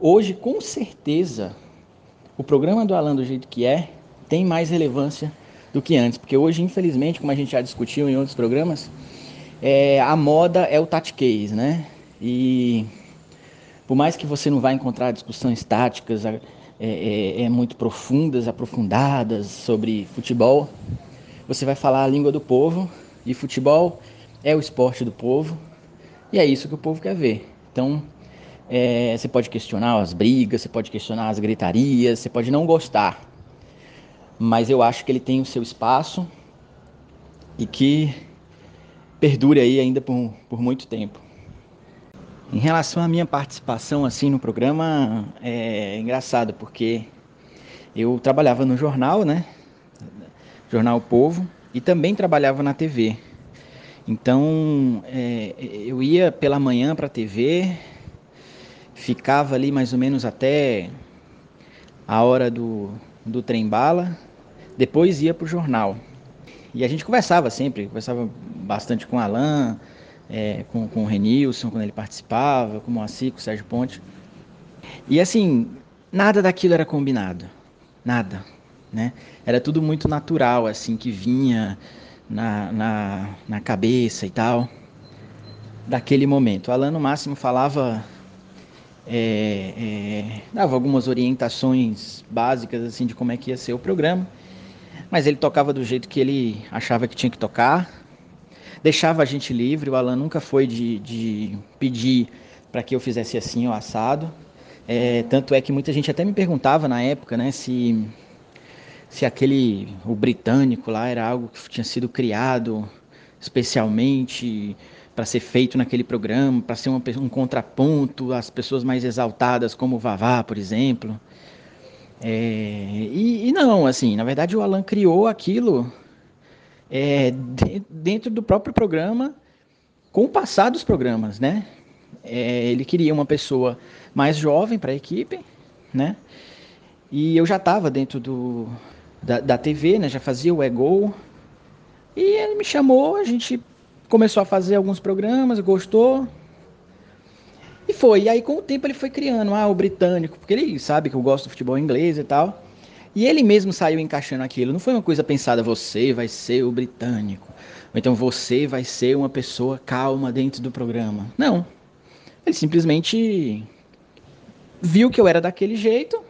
hoje com certeza o programa do Alan do jeito que é tem mais relevância do que antes, porque hoje, infelizmente, como a gente já discutiu em outros programas, é, a moda é o case, né? E por mais que você não vá encontrar discussões táticas é, é, é, muito profundas, aprofundadas sobre futebol, você vai falar a língua do povo e futebol é o esporte do povo e é isso que o povo quer ver. Então, é, você pode questionar as brigas, você pode questionar as gritarias, você pode não gostar, mas eu acho que ele tem o seu espaço e que perdure aí ainda por, por muito tempo. Em relação à minha participação assim no programa, é engraçado porque eu trabalhava no jornal, né? Jornal Povo, e também trabalhava na TV. Então é, eu ia pela manhã para a TV, ficava ali mais ou menos até a hora do, do trem bala, depois ia para o jornal. E a gente conversava sempre, conversava bastante com o Alain, é, com, com o Renilson, quando ele participava, com o Moacir, com o Sérgio Ponte. E assim, nada daquilo era combinado. Nada. Né? Era tudo muito natural, assim, que vinha na, na, na cabeça e tal, daquele momento. O Alan, no máximo, falava é, é, dava algumas orientações básicas assim de como é que ia ser o programa mas ele tocava do jeito que ele achava que tinha que tocar, deixava a gente livre. O Alan nunca foi de, de pedir para que eu fizesse assim ou assado. É, tanto é que muita gente até me perguntava na época, né, se se aquele o britânico lá era algo que tinha sido criado especialmente para ser feito naquele programa, para ser uma, um contraponto às pessoas mais exaltadas como o Vavá, por exemplo. É, e, e, não, assim, na verdade o Alan criou aquilo é, de, dentro do próprio programa, com o passar dos programas, né? É, ele queria uma pessoa mais jovem para a equipe, né? E eu já estava dentro do, da, da TV, né? Já fazia o Ego. E ele me chamou, a gente começou a fazer alguns programas, gostou, foi. E aí, com o tempo, ele foi criando ah, o britânico, porque ele sabe que eu gosto do futebol inglês e tal. E ele mesmo saiu encaixando aquilo. Não foi uma coisa pensada, você vai ser o britânico. Ou então você vai ser uma pessoa calma dentro do programa. Não. Ele simplesmente viu que eu era daquele jeito.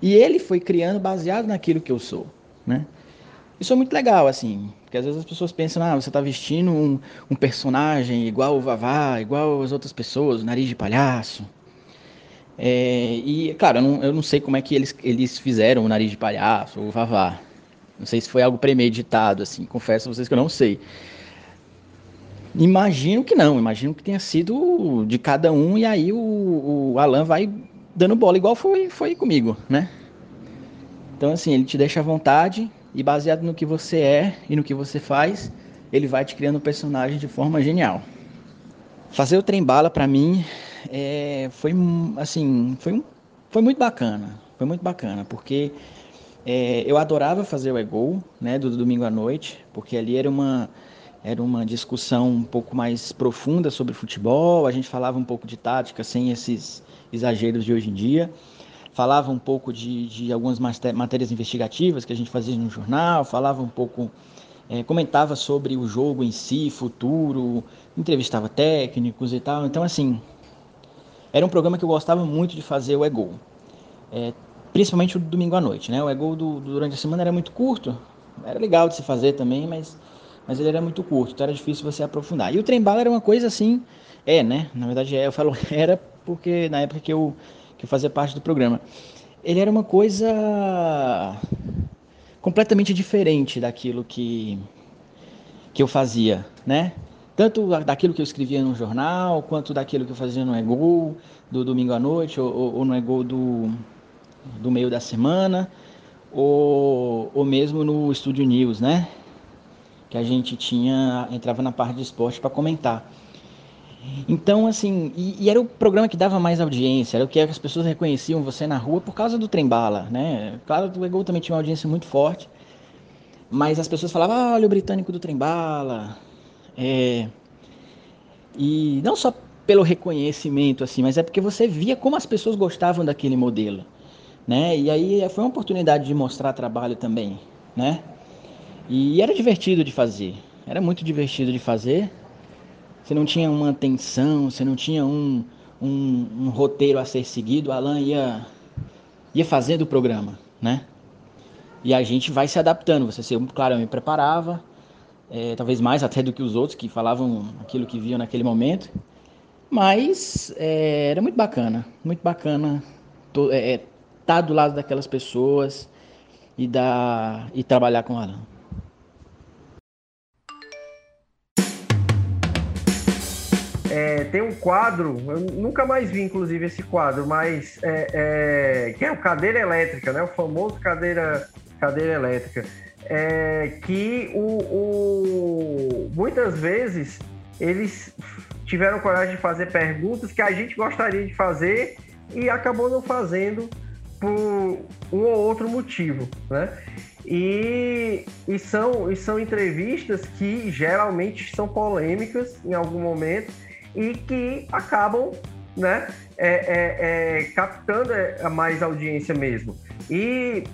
E ele foi criando baseado naquilo que eu sou, né? Isso é muito legal, assim, porque às vezes as pessoas pensam, ah, você está vestindo um, um, personagem igual o Vavá, igual as outras pessoas, nariz de palhaço. É, e, claro, eu não, eu não, sei como é que eles, eles fizeram o nariz de palhaço, o Vavá. Não sei se foi algo premeditado, assim, confesso a vocês que eu não sei. Imagino que não, imagino que tenha sido de cada um, e aí o, o Alan vai dando bola, igual foi, foi comigo, né? Então, assim, ele te deixa à vontade, e baseado no que você é e no que você faz, ele vai te criando um personagem de forma genial. Fazer o trem bala para mim é, foi assim, foi, foi muito bacana, foi muito bacana, porque é, eu adorava fazer o Ego, né, do domingo à noite, porque ali era uma era uma discussão um pouco mais profunda sobre futebol, a gente falava um pouco de tática sem esses exageros de hoje em dia, falava um pouco de, de algumas matérias investigativas que a gente fazia no jornal, falava um pouco, é, comentava sobre o jogo em si, futuro, entrevistava técnicos e tal. Então, assim, era um programa que eu gostava muito de fazer, o Ego. É, principalmente o domingo à noite, né? O Ego do, durante a semana era muito curto, era legal de se fazer também, mas mas ele era muito curto, então era difícil você aprofundar. E o trem bala era uma coisa assim, é, né? Na verdade, é, eu falo *laughs* era porque na época que eu, que fazia parte do programa. Ele era uma coisa completamente diferente daquilo que, que eu fazia, né? Tanto daquilo que eu escrevia no jornal, quanto daquilo que eu fazia no Ego do domingo à noite, ou, ou no Ego do, do meio da semana, ou, ou mesmo no Estúdio News, né? que a gente tinha entrava na parte de esporte para comentar. Então, assim, e, e, era o programa que dava mais audiência, era o que as pessoas reconheciam você na rua por causa do trem-bala, né? Claro, o Ego também tinha uma audiência muito forte, mas as pessoas falavam, ah, olha o britânico do trem-bala. É... E não só pelo reconhecimento, assim, mas é porque você via como as pessoas gostavam daquele modelo, né? E aí foi uma oportunidade de mostrar trabalho também, né? E era divertido de fazer. Era muito divertido de fazer. Você não tinha uma tensão, você não tinha um, um, um roteiro a ser seguido. O Alan ia, ia fazendo o programa, né? E a gente vai se adaptando. Você, claro, eu me preparava, é, talvez mais até do que os outros que falavam aquilo que viam naquele momento. Mas é, era muito bacana, muito bacana estar é, é, tá do lado daquelas pessoas e, dar, e trabalhar com o Alan. É, tem um quadro, eu nunca mais vi, inclusive, esse quadro, mas é, é, que é o cadeira elétrica, né? O famoso cadeira, cadeira elétrica. É, que o, o, muitas vezes eles tiveram coragem de fazer perguntas que a gente gostaria de fazer e acabou não fazendo por um ou outro motivo, né? E, e, são, e são entrevistas que geralmente são polêmicas em algum momento e que acabam né, é, é, é, captando a mais audiência mesmo. E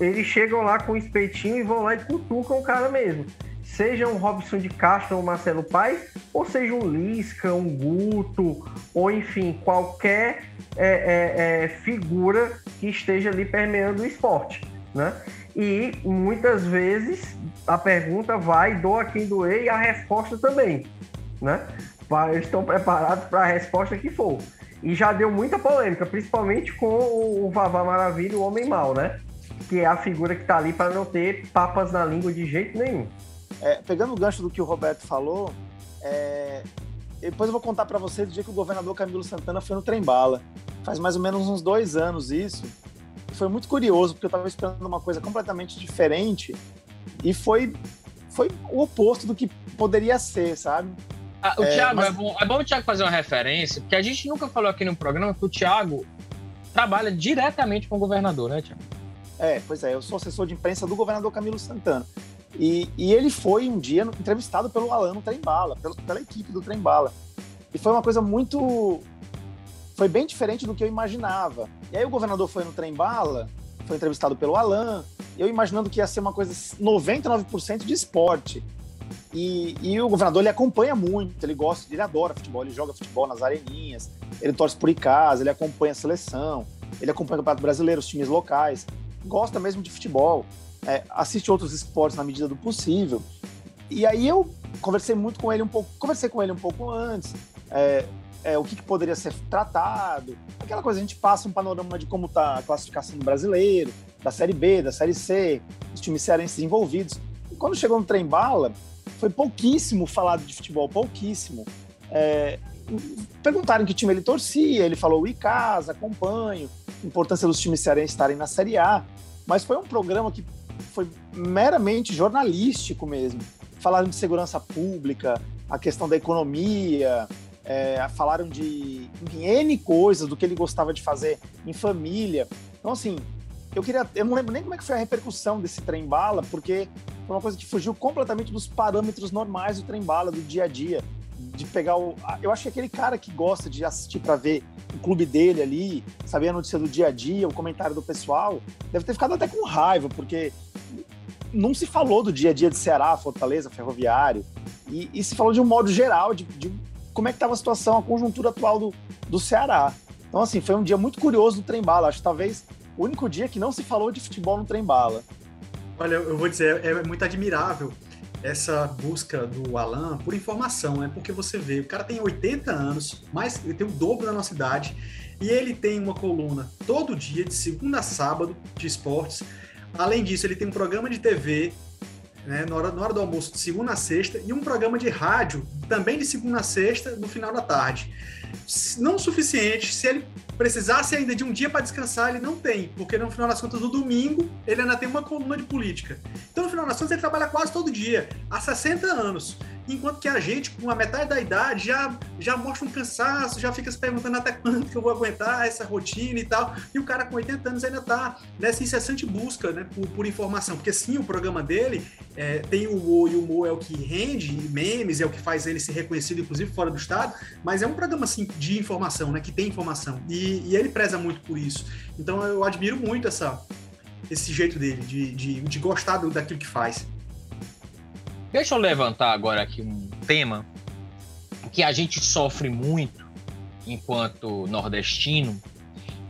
eles chegam lá com o espetinho e vão lá e cutucam o cara mesmo. Seja um Robson de Castro ou Marcelo Paes, ou seja um Lisca, um Guto, ou enfim, qualquer é, é, é, figura que esteja ali permeando o esporte. Né? E muitas vezes a pergunta vai, doa quem doer, e a resposta também. Né? Estão preparados para a resposta que for. E já deu muita polêmica, principalmente com o Vavá Maravilha, o Homem Mal, né? Que é a figura que está ali para não ter papas na língua de jeito nenhum. É, pegando o gancho do que o Roberto falou, é... depois eu vou contar para vocês o dia que o governador Camilo Santana foi no Trem-Bala. Faz mais ou menos uns dois anos isso. Foi muito curioso, porque eu estava esperando uma coisa completamente diferente e foi, foi o oposto do que poderia ser, sabe? Ah, o é, Thiago, mas... é, bom, é bom o Thiago fazer uma referência, porque a gente nunca falou aqui no programa que o Thiago trabalha diretamente com o governador, né, Thiago? É, pois é, eu sou assessor de imprensa do governador Camilo Santana. E, e ele foi um dia entrevistado pelo Alan no Trem Bala, pela, pela equipe do Trem Bala. E foi uma coisa muito. Foi bem diferente do que eu imaginava. E aí o governador foi no Trem Bala, foi entrevistado pelo Alan, eu imaginando que ia ser uma coisa 99% de esporte. E, e, o governador ele acompanha muito, ele gosta, ele adora futebol, ele joga futebol nas areninhas, ele torce por casa, ele acompanha a seleção, ele acompanha o Campeonato Brasileiro, os times locais, gosta mesmo de futebol, é, assiste outros esportes na medida do possível. E aí eu conversei muito com ele um pouco, conversei com ele um pouco antes, é, é, o que, que, poderia ser tratado, aquela coisa, a gente passa um panorama de como está a classificação do brasileiro, da Série B, da Série C, os times cearenses envolvidos. E quando chegou no trem bala, foi pouquíssimo falado de futebol, pouquíssimo. É, perguntaram que time ele torcia, ele falou o casa, acompanho, importância dos times cearenses estarem na Série A, mas foi um programa que foi meramente jornalístico mesmo. Falaram de segurança pública, a questão da economia, é, falaram de N coisas, do que ele gostava de fazer em família. Então, assim, eu queria. Eu não lembro nem como é que foi a repercussão desse trem bala, porque foi uma coisa que fugiu completamente dos parâmetros normais do trem bala, do dia a dia. De pegar o. Eu acho que aquele cara que gosta de assistir para ver o clube dele ali, saber a notícia do dia a dia, o comentário do pessoal, deve ter ficado até com raiva, porque não se falou do dia a dia de Ceará, Fortaleza, Ferroviário, e, e se falou de um modo geral, de, de como é que estava a situação, a conjuntura atual do, do Ceará. Então, assim, foi um dia muito curioso do trem bala. Acho que talvez o único dia que não se falou de futebol no trem bala. Olha, eu vou dizer, é muito admirável essa busca do Alan por informação, né? Porque você vê, o cara tem 80 anos, mais ele tem o dobro da nossa idade, e ele tem uma coluna todo dia, de segunda a sábado, de esportes. Além disso, ele tem um programa de TV né, na, hora, na hora do almoço, de segunda a sexta, e um programa de rádio, também de segunda a sexta, no final da tarde. Não suficiente, se ele precisasse ainda de um dia para descansar, ele não tem, porque no final das contas, no domingo, ele ainda tem uma coluna de política. Então, no final das contas, ele trabalha quase todo dia, há 60 anos. Enquanto que a gente, com a metade da idade, já, já mostra um cansaço, já fica se perguntando até *laughs* quando que eu vou aguentar essa rotina e tal. E o cara com 80 anos ainda está nessa incessante busca né, por, por, informação. Porque sim, o programa dele é, tem o humor, e o humor é o que rende, memes, é o que faz ele ser reconhecido, inclusive fora do estado, mas é um programa assim, de informação, né, que tem informação. E, e ele preza muito por isso. Então eu admiro muito essa, esse jeito dele, de, de, de gostar daquilo que faz. Deixa eu levantar agora aqui um tema que a gente sofre muito enquanto nordestino,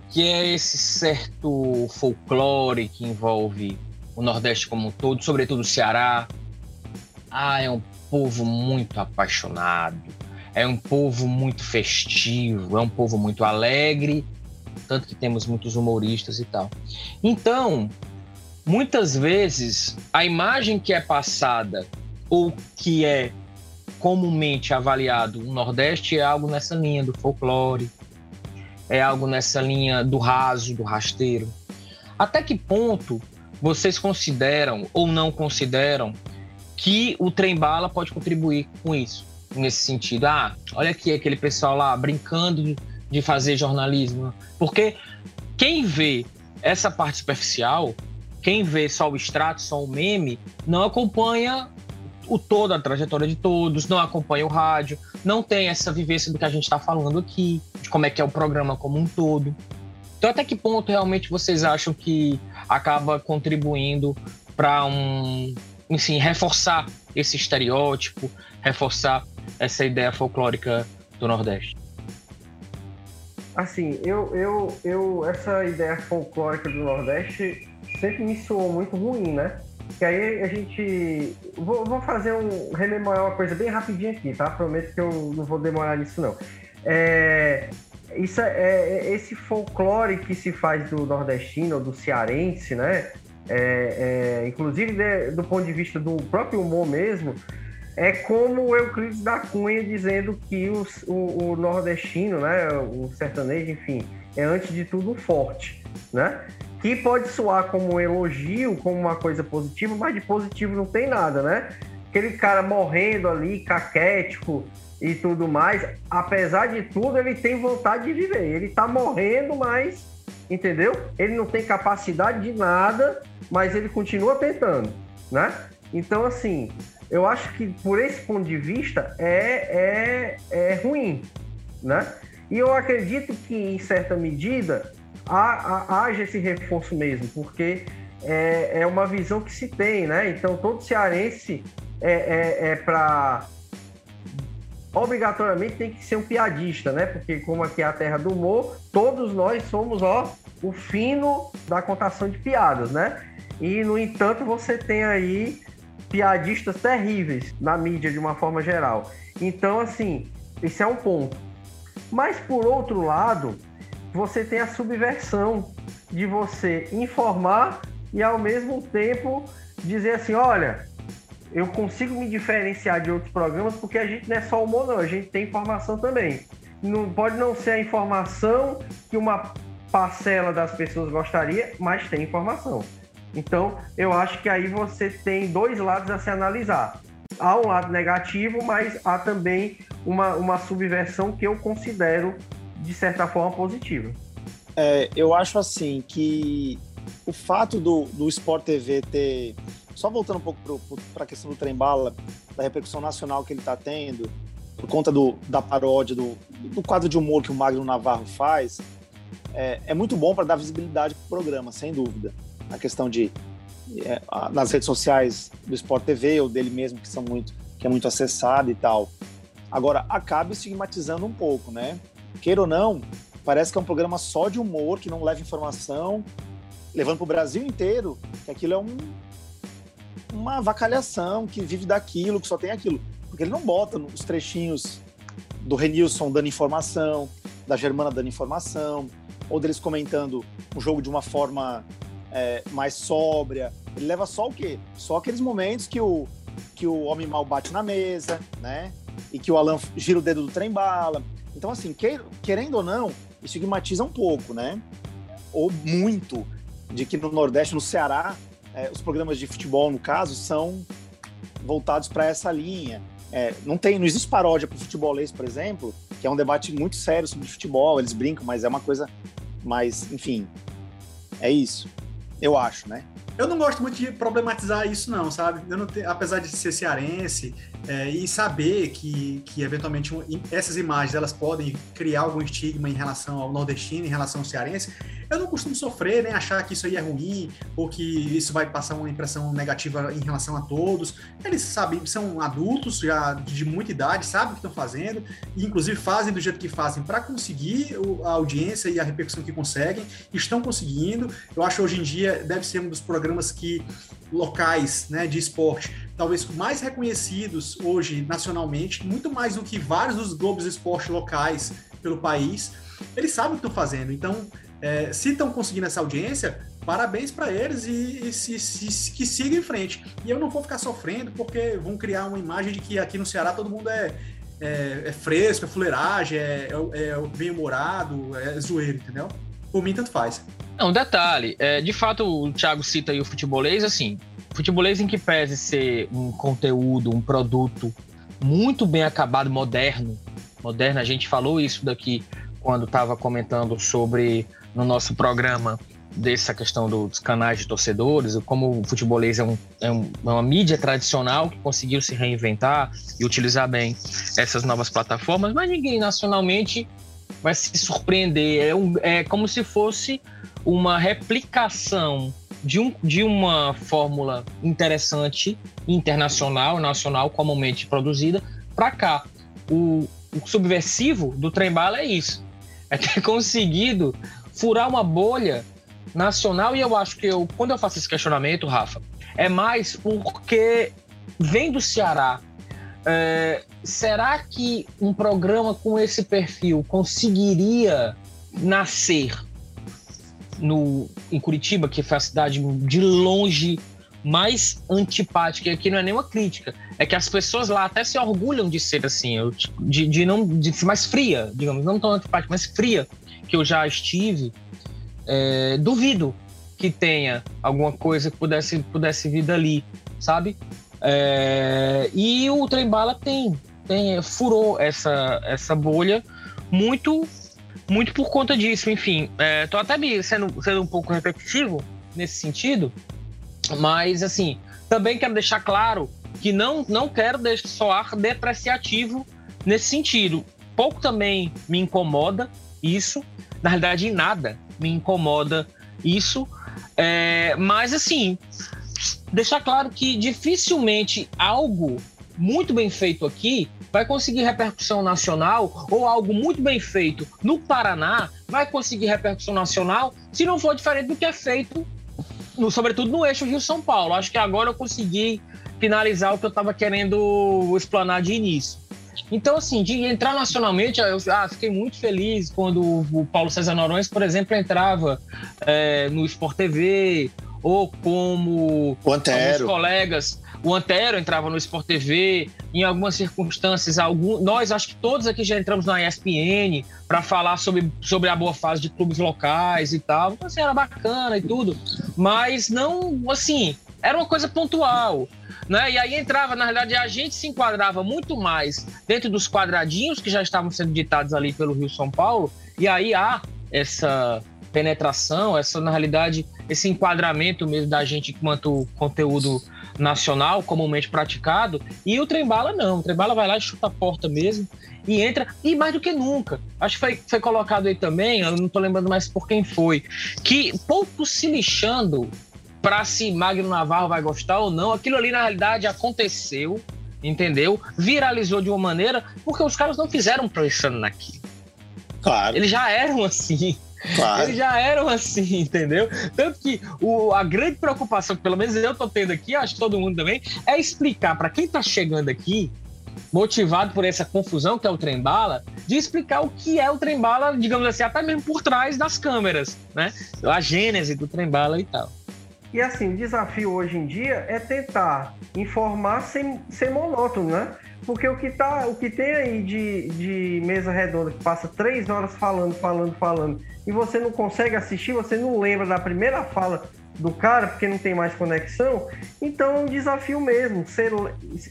que é esse certo folclore que envolve o Nordeste como um todo, sobretudo o Ceará. Ah, é um povo muito apaixonado, é um povo muito festivo, é um povo muito alegre, tanto que temos muitos humoristas e tal. Então, muitas vezes a imagem que é passada ou que é comumente avaliado o Nordeste é algo nessa linha do folclore, é algo nessa linha do raso, do rasteiro. Até que ponto vocês consideram ou não consideram que o trem bala pode contribuir com isso? Nesse sentido, ah, olha aqui aquele pessoal lá brincando de fazer jornalismo. Porque quem vê essa parte superficial, quem vê só o extrato, só o meme, não acompanha o todo, a trajetória de todos, não acompanha o rádio, não tem essa vivência do que a gente está falando aqui, de como é que é o programa como um todo. Então, até que ponto realmente vocês acham que acaba contribuindo para um, enfim, reforçar esse estereótipo, reforçar essa ideia folclórica do Nordeste? Assim, eu, eu, eu, essa ideia folclórica do Nordeste sempre me soou muito ruim, né? Que aí a gente. Vou, vou fazer um. rememorar uma coisa bem rapidinho aqui, tá? Prometo que eu não vou demorar nisso, não. É, isso é, é, esse folclore que se faz do nordestino, do cearense, né? É, é, inclusive de, do ponto de vista do próprio humor mesmo, é como o Euclides da Cunha dizendo que o, o, nordestino, né, o sertanejo, enfim, é antes de tudo forte, né? Que pode soar como um elogio, como uma coisa positiva, mas de positivo não tem nada, né? Aquele cara morrendo ali, caquético e tudo mais, apesar de tudo, ele tem vontade de viver. Ele tá morrendo, mas, entendeu? Ele não tem capacidade de nada, mas ele continua tentando, né? Então, assim, eu acho que por esse ponto de vista é, é, é ruim, né? E eu acredito que, em certa medida, haja esse reforço mesmo, porque é, é, uma visão que se tem, né? Então todo cearense é, é, é para obrigatoriamente tem que ser um piadista, né? Porque como aqui é a terra do humor, todos nós somos ó o fino da contação de piadas, né? E no entanto você tem aí piadistas terríveis na mídia de uma forma geral. Então assim, esse é um ponto. Mas por outro lado, você tem a subversão de você informar e ao mesmo tempo dizer assim, olha, eu consigo me diferenciar de outros programas porque a gente não é só humor, não, a gente tem informação também. Não pode não ser a informação que uma parcela das pessoas gostaria, mas tem informação. Então, eu acho que aí você tem dois lados a se analisar. Há um lado negativo, mas há também uma, uma subversão que eu considero de certa forma, positiva. É, eu acho assim que o fato do, do Sport TV ter só voltando um pouco para a questão do trem-bala, da repercussão nacional que ele está tendo, por conta do, da paródia, do, do quadro de humor que o Magno Navarro faz, é, é muito bom para dar visibilidade para o programa, sem dúvida. A questão de é, nas redes sociais do Sport TV ou dele mesmo que são muito que é muito acessado e tal. Agora acaba estigmatizando um pouco, né? Queira ou não, parece que é um programa só de humor que não leva informação, levando para o Brasil inteiro que aquilo é um, uma vacalhação que vive daquilo, que só tem aquilo, porque ele não bota os trechinhos do Renilson dando informação, da Germana dando informação, ou deles comentando um jogo de uma forma é, mais sóbria. Ele leva só o quê? Só aqueles momentos que o, que o homem mal bate na mesa, né? E que o Alan gira o dedo do trem bala. Então, assim, querendo ou não, estigmatiza um pouco, né? Ou muito, de que no Nordeste, no Ceará, é, os programas de futebol, no caso, são voltados para essa linha. É, não tem, não existe paródia para o futebolês, por exemplo, que é um debate muito sério sobre futebol, eles brincam, mas é uma coisa mais, enfim, é isso eu acho, né? Eu não gosto muito de problematizar isso, não, sabe? Eu não apesar de ser cearense é, e saber que, que eventualmente essas imagens elas podem criar algum estigma em relação ao nordestino, em relação ao cearense, eu não costumo sofrer, nem achar que isso aí é ruim, ou que isso vai passar uma impressão negativa em relação a todos. Eles sabem, são adultos já de muita idade, sabem o que estão fazendo, e inclusive fazem do jeito que fazem para conseguir a audiência e a repercussão que conseguem, estão conseguindo. Eu acho hoje em dia deve ser um dos programas que locais né, de esporte, talvez mais reconhecidos hoje nacionalmente, muito mais do que vários dos Globos Esporte locais pelo país. Eles sabem o que estão fazendo, então é, se estão conseguindo essa audiência, parabéns para eles e, e se, se, que sigam em frente. E eu não vou ficar sofrendo porque vão criar uma imagem de que aqui no Ceará todo mundo é, é, é fresco, é fuleiragem, é, é, é bem-humorado, é zoeiro, entendeu? Por mim, tanto faz. Não, detalhe, é, de fato o Thiago cita aí o futebolês, assim, futebolês em que pese ser um conteúdo, um produto muito bem acabado, moderno, moderno, a gente falou isso daqui quando estava comentando sobre no nosso programa dessa questão dos canais de torcedores, como o futebolês é, é, um, é, uma mídia tradicional que conseguiu se reinventar e utilizar bem essas novas plataformas, mas ninguém nacionalmente vai se surpreender. É, um, é como se fosse uma replicação de, um, de uma fórmula interessante, internacional, nacional, comumente produzida, para cá. O, o subversivo do trem-bala é isso. É ter *laughs* conseguido furar uma bolha nacional e eu acho que eu, quando eu faço esse questionamento, Rafa, é mais porque vem do Ceará. É, será que um programa com esse perfil conseguiria nascer no, em Curitiba, que foi a cidade de longe mais antipática, e aqui não é nenhuma crítica, é que as pessoas lá até se orgulham de ser assim, de, de não de ser mais fria, digamos, não tão antipática, mas fria que eu já estive, é, duvido que tenha alguma coisa que pudesse, pudesse vir dali, sabe? É, e o trem bala tem, tem furou essa, essa bolha muito muito por conta disso, enfim. É, tô até me sendo, sendo um pouco repetitivo nesse sentido, mas assim, também quero deixar claro que não, não quero soar depreciativo nesse sentido. Pouco também me incomoda isso. Na realidade, em nada me incomoda isso. É, mas, assim, deixar claro que dificilmente algo muito bem feito aqui vai conseguir repercussão nacional ou algo muito bem feito no Paraná vai conseguir repercussão nacional se não for diferente do que é feito, no, sobretudo no eixo Rio-São Paulo. Acho que agora eu consegui finalizar o que eu estava querendo explanar de início. Então, assim, de entrar nacionalmente, eu ah, fiquei muito feliz quando o Paulo César Norões, por exemplo, entrava é, no Sport TV, ou como o Antero. colegas. O Antero entrava no Sport TV, em algumas circunstâncias, algum, nós acho que todos aqui já entramos na ESPN para falar sobre, sobre a boa fase de clubes locais e tal. Então, assim, era bacana e tudo, mas não, assim, era uma coisa pontual. Né? E aí entrava, na realidade, a gente se enquadrava muito mais dentro dos quadradinhos que já estavam sendo ditados ali pelo Rio São Paulo, e aí há essa penetração, essa na realidade esse enquadramento mesmo da gente quanto conteúdo nacional comumente praticado, e o trem-bala não, o trem-bala vai lá e chuta a porta mesmo e entra, e mais do que nunca. Acho que foi, foi colocado aí também, eu não tô lembrando mais por quem foi, que pouco se lixando para se Magno Navarro vai gostar ou não, aquilo ali na realidade aconteceu, entendeu? Viralizou de uma maneira porque os caras não fizeram pressão naquilo. Claro. Eles já eram assim. Claro. Eles já eram assim, *laughs* entendeu? Tanto que o, a grande preocupação, que pelo menos eu tô tendo aqui, acho que todo mundo também, é explicar para quem tá chegando aqui, motivado por essa confusão que é o trem-bala, de explicar o que é o trem-bala, digamos assim, até mesmo por trás das câmeras, né? A gênese do trem-bala e tal. E assim, o desafio hoje em dia é tentar informar sem ser monótono, né? Porque o que, tá, o que tem aí de, de mesa redonda que passa três horas falando, falando, falando, e você não consegue assistir, você não lembra da primeira fala do cara, porque não tem mais conexão, então é um desafio mesmo, ser,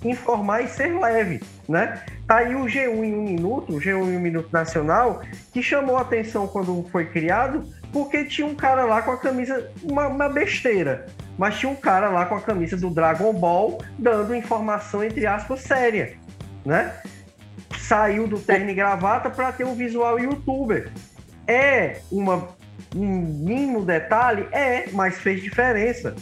informar e ser leve, né? Tá aí o G1 em um minuto, o G1 em um minuto nacional, que chamou atenção quando foi criado, porque tinha um cara lá com a camisa, uma, uma besteira, mas tinha um cara lá com a camisa do Dragon Ball dando informação, entre aspas, séria, né? Saiu do terno e gravata para ter um visual youtuber. É uma, um mínimo detalhe? É, mas fez diferença.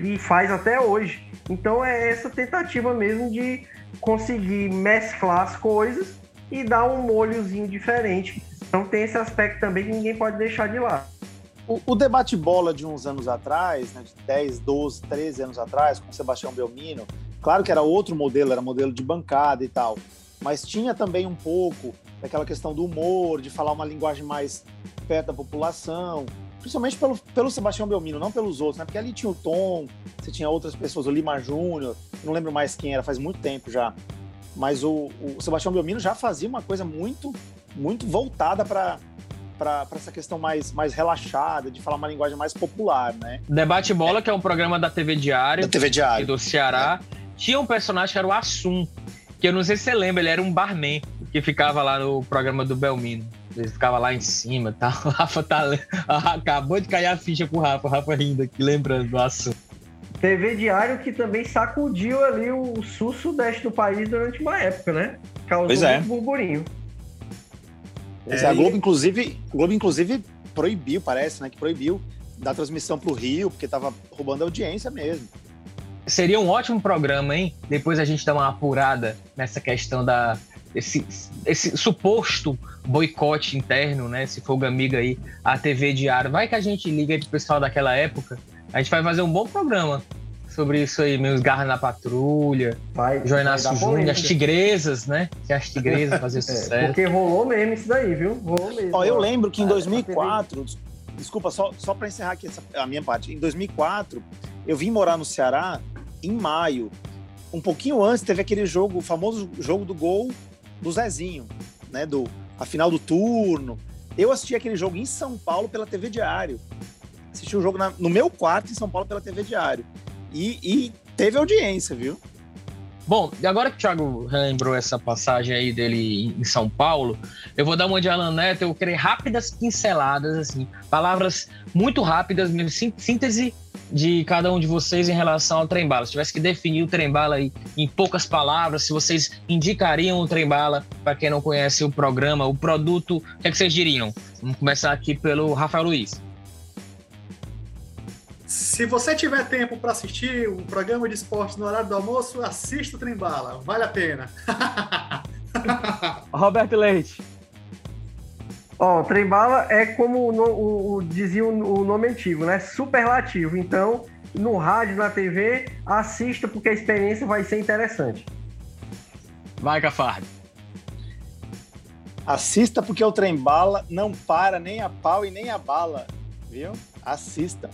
E faz até hoje. Então é essa tentativa mesmo de conseguir mesclar as coisas e dar um molhozinho diferente. Então tem esse aspecto também que ninguém pode deixar de lado. O, o, debate bola de uns anos atrás, né, de 10, 12, 13 anos atrás, com Sebastião Belmino, claro que era outro modelo, era modelo de bancada e tal, mas tinha também um pouco daquela questão do humor, de falar uma linguagem mais perto da população, principalmente pelo, pelo Sebastião Belmino, não pelos outros, né? Porque ali tinha o Tom, você tinha outras pessoas, o Lima Júnior, não lembro mais quem era, faz muito tempo já. Mas o, o Sebastião Belmino já fazia uma coisa muito, muito voltada para para essa questão mais, mais relaxada, de falar uma linguagem mais popular, né? Debate Bola, que é um programa da TV Diário. Da TV Diário. Do Ceará. É. Tinha um personagem que era o Assum, que eu não sei se você lembra, ele era um barman que ficava lá no programa do Belmino. Ele ficava lá em cima, tá? *laughs* O Rafa tá. Acabou de cair a ficha pro Rafa, o Rafa rindo aqui, lembrando do assunto. TV Diário que também sacudiu ali o sul-sudeste do país durante uma época, né? Causou pois é. muito burburinho. É, a Globo, inclusive, Globo, inclusive, proibiu, parece, né? Que proibiu da transmissão para o Rio, porque estava roubando audiência mesmo. Seria um ótimo programa, hein? Depois a gente dá uma apurada nessa questão da esse, esse suposto boicote interno, né? Esse fogo amigo aí, a TV Diário. Vai que a gente liga pro pessoal daquela época. A gente vai fazer um bom programa sobre isso aí, meus garras na patrulha, vai, João Inácio Júnior, as tigresas, né? Que as tigresas faziam *laughs* sucesso. É, porque rolou mesmo isso daí, viu? Rolou mesmo. Ó, eu lembro que em 2004, desculpa, só, só para encerrar aqui essa, a minha parte, em 2004, eu vim morar no Ceará em maio. Um pouquinho antes teve aquele jogo, o famoso jogo do gol do Zezinho, né? Do, a final do turno. Eu assisti aquele jogo em São Paulo pela TV Diário. Assisti o jogo na, no meu quarto em São Paulo pela TV Diário. E, e teve audiência, viu? Bom, agora que o Thiago lembrou essa passagem aí dele em São Paulo, eu vou dar uma de Alan Neto, eu querer rápidas pinceladas, assim, palavras muito rápidas, síntese de cada um de vocês em relação ao trem-bala. Se tivesse que definir o trem-bala aí em poucas palavras, se vocês indicariam o trem-bala para quem não conhece o programa, o produto, o que, é que vocês diriam? Vamos começar aqui pelo Rafael Luiz. Se você tiver tempo para assistir o programa de esporte no horário do almoço, assista o Trem Bala, vale a pena. *laughs* Roberto Leite. Ó, o trem bala é como o, o, o dizia o, o, nome antigo, né? Superlativo. Então, no rádio, na TV, assista porque a experiência vai ser interessante. Vai, Cafardo. Assista porque o trem bala não para nem a pau e nem a bala, viu? Assista.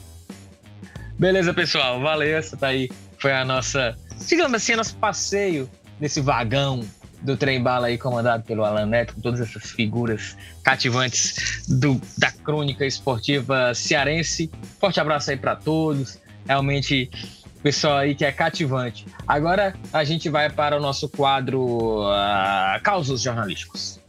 Beleza, pessoal. Valeu. Essa aí. Foi a nossa, digamos assim, nosso passeio nesse vagão do trem bala aí comandado pelo Alan Neto, com todas essas figuras cativantes do, da crônica esportiva cearense. Forte abraço aí para todos. Realmente, pessoal aí que é cativante. Agora a gente vai para o nosso quadro uh, Causos Jornalísticos.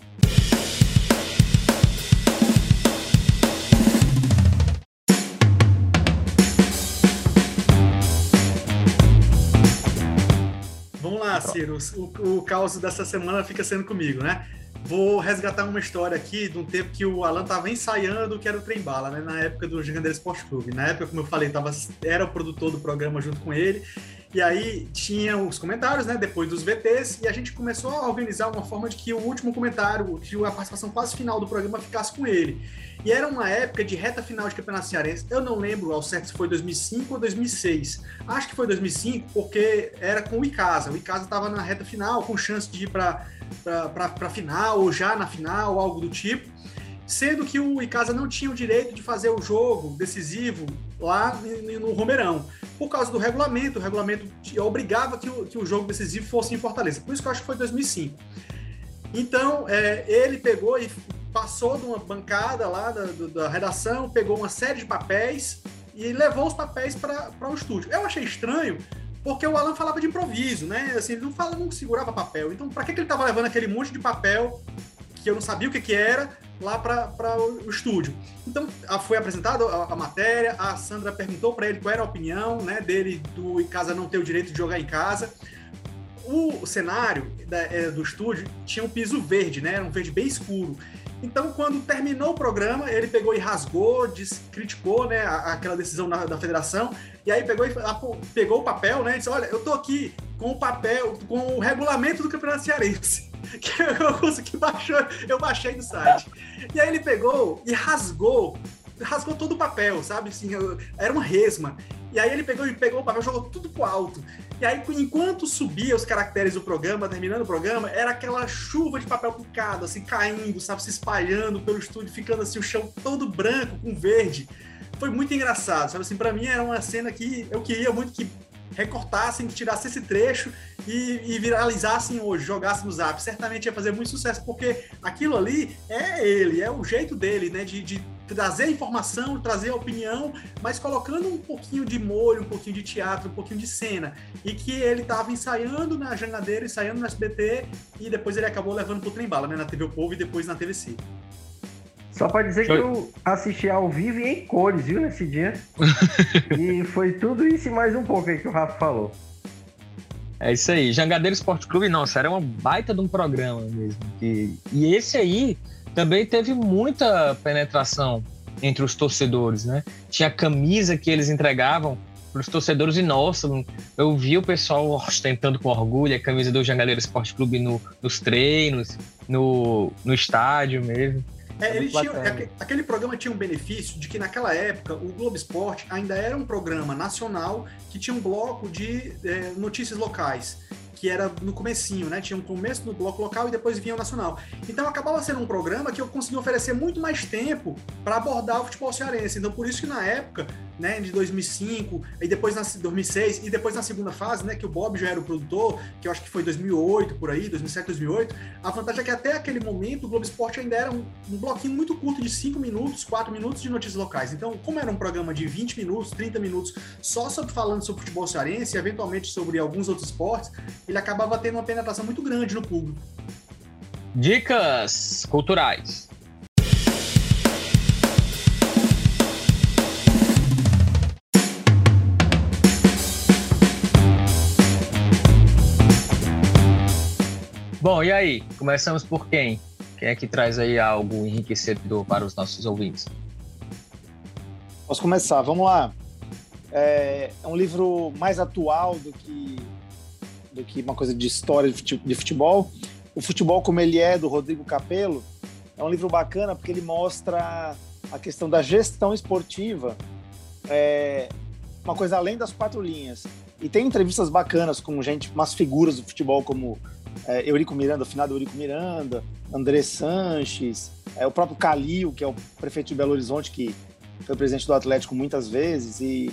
Ciro, o, o caos dessa semana fica sendo comigo, né? Vou resgatar uma história aqui de um tempo que o Alan estava ensaiando que era o Trem Bala, né? Na época do Gigandeiro Esporte Clube. Na época, como eu falei, tava, era o produtor do programa junto com ele. E aí tinha os comentários, né? Depois dos VTs, e a gente começou a organizar uma forma de que o último comentário, que a participação quase final do programa ficasse com ele. E era uma época de reta final de Campeonato Cearense. Eu não lembro ao certo se foi 2005 ou 2006. Acho que foi 2005, porque era com o Icasa. O Icasa estava na reta final, com chance de ir para para final ou já na final, algo do tipo. Sendo que o Icasa não tinha o direito de fazer o jogo decisivo lá no Romeirão, por causa do regulamento. O regulamento obrigava que o, que o jogo decisivo fosse em Fortaleza. Por isso que eu acho que foi 2005. Então, é, ele pegou e passou de uma bancada lá da, da, redação, pegou uma série de papéis e levou os papéis para o estúdio. Eu achei estranho, porque o Alan falava de improviso, né? Assim, ele não, fala, não segurava papel. Então, para que, que ele estava levando aquele monte de papel que eu não sabia o que, que era lá para o, estúdio? Então, foi apresentada a, a, matéria, a Sandra perguntou para ele qual era a opinião né, dele do em casa não ter o direito de jogar em casa. O cenário da, é, do estúdio tinha um piso verde, né? Era um verde bem escuro. Então, quando terminou o programa, ele pegou e rasgou, criticou né, aquela decisão da, da federação, e aí pegou, e, pegou o papel né, e disse: Olha, eu tô aqui com o papel, com o regulamento do Campeonato Cearense. *laughs* Que eu consegui baixar, eu baixei do site. E aí ele pegou e rasgou rasgou todo o papel, sabe? Assim, era uma resma. E aí ele pegou e pegou o papel, jogou tudo pro alto. E aí, enquanto subia os caracteres do programa, terminando o programa, era aquela chuva de papel picado, assim, caindo, sabe, se espalhando pelo estúdio, ficando assim, o chão todo branco, com verde. Foi muito engraçado, sabe? Assim, pra mim era uma cena que eu queria muito que recortassem, tirassem esse trecho e, e, viralizassem hoje, jogassem no zap. Certamente ia fazer muito sucesso, porque aquilo ali é ele, é o jeito dele, né? De, de trazer informação, trazer opinião, mas colocando um pouquinho de molho, um pouquinho de teatro, um pouquinho de cena. E que ele estava ensaiando na jornadeira, ensaiando no SBT, e depois ele acabou levando pro Trembala, né? Na TV O Povo e depois na TVC. Só para dizer que eu assisti ao vivo e em cores, viu, nesse dia. *laughs* e foi tudo isso e mais um pouco aí que o Rafa falou. É isso aí. Jangadeiro Esporte Clube, nossa, era uma baita de um programa mesmo. E, e esse aí também teve muita penetração entre os torcedores, né? Tinha camisa que eles entregavam para os torcedores e nossa, eu vi o pessoal ostentando com orgulho a camisa do Jangadeiro Esporte Clube no, nos treinos, no, no estádio mesmo. É, ele tinha, aquele programa tinha um benefício de que naquela época o Globo Esporte ainda era um programa nacional que tinha um bloco de é, notícias locais que era no comecinho, né? Tinha um começo do bloco local e depois vinha o nacional. Então acabava sendo um programa que eu consegui oferecer muito mais tempo para abordar o futebol cearense. Então por isso que na época, né, de 2005 e depois na 2006 e depois na segunda fase, né, que o Bob já era o produtor, que eu acho que foi 2008 por aí, 2007, 2008, a vantagem é que até aquele momento o Globo Esporte ainda era um, um bloquinho muito curto de 5 minutos, 4 minutos de notícias locais. Então, como era um programa de 20 minutos, 30 minutos, só sobre falando sobre futebol cearense eventualmente sobre alguns outros esportes, ele acabava tendo uma penetração muito grande no público. Dicas culturais. Bom, e aí? Começamos por quem? Quem é que traz aí algo enriquecedor para os nossos ouvintes? Posso começar, vamos lá. É, é um livro mais atual do que do que uma coisa de história de futebol. O Futebol Como Ele É, do Rodrigo Capello, é um livro bacana porque ele mostra a questão da gestão esportiva, é, uma coisa além das quatro linhas. E tem entrevistas bacanas com gente, umas figuras do futebol como é, Eurico Miranda, o finado Eurico Miranda, André Sanches, é, o próprio Calil, que é o prefeito de Belo Horizonte, que foi presidente do Atlético muitas vezes, e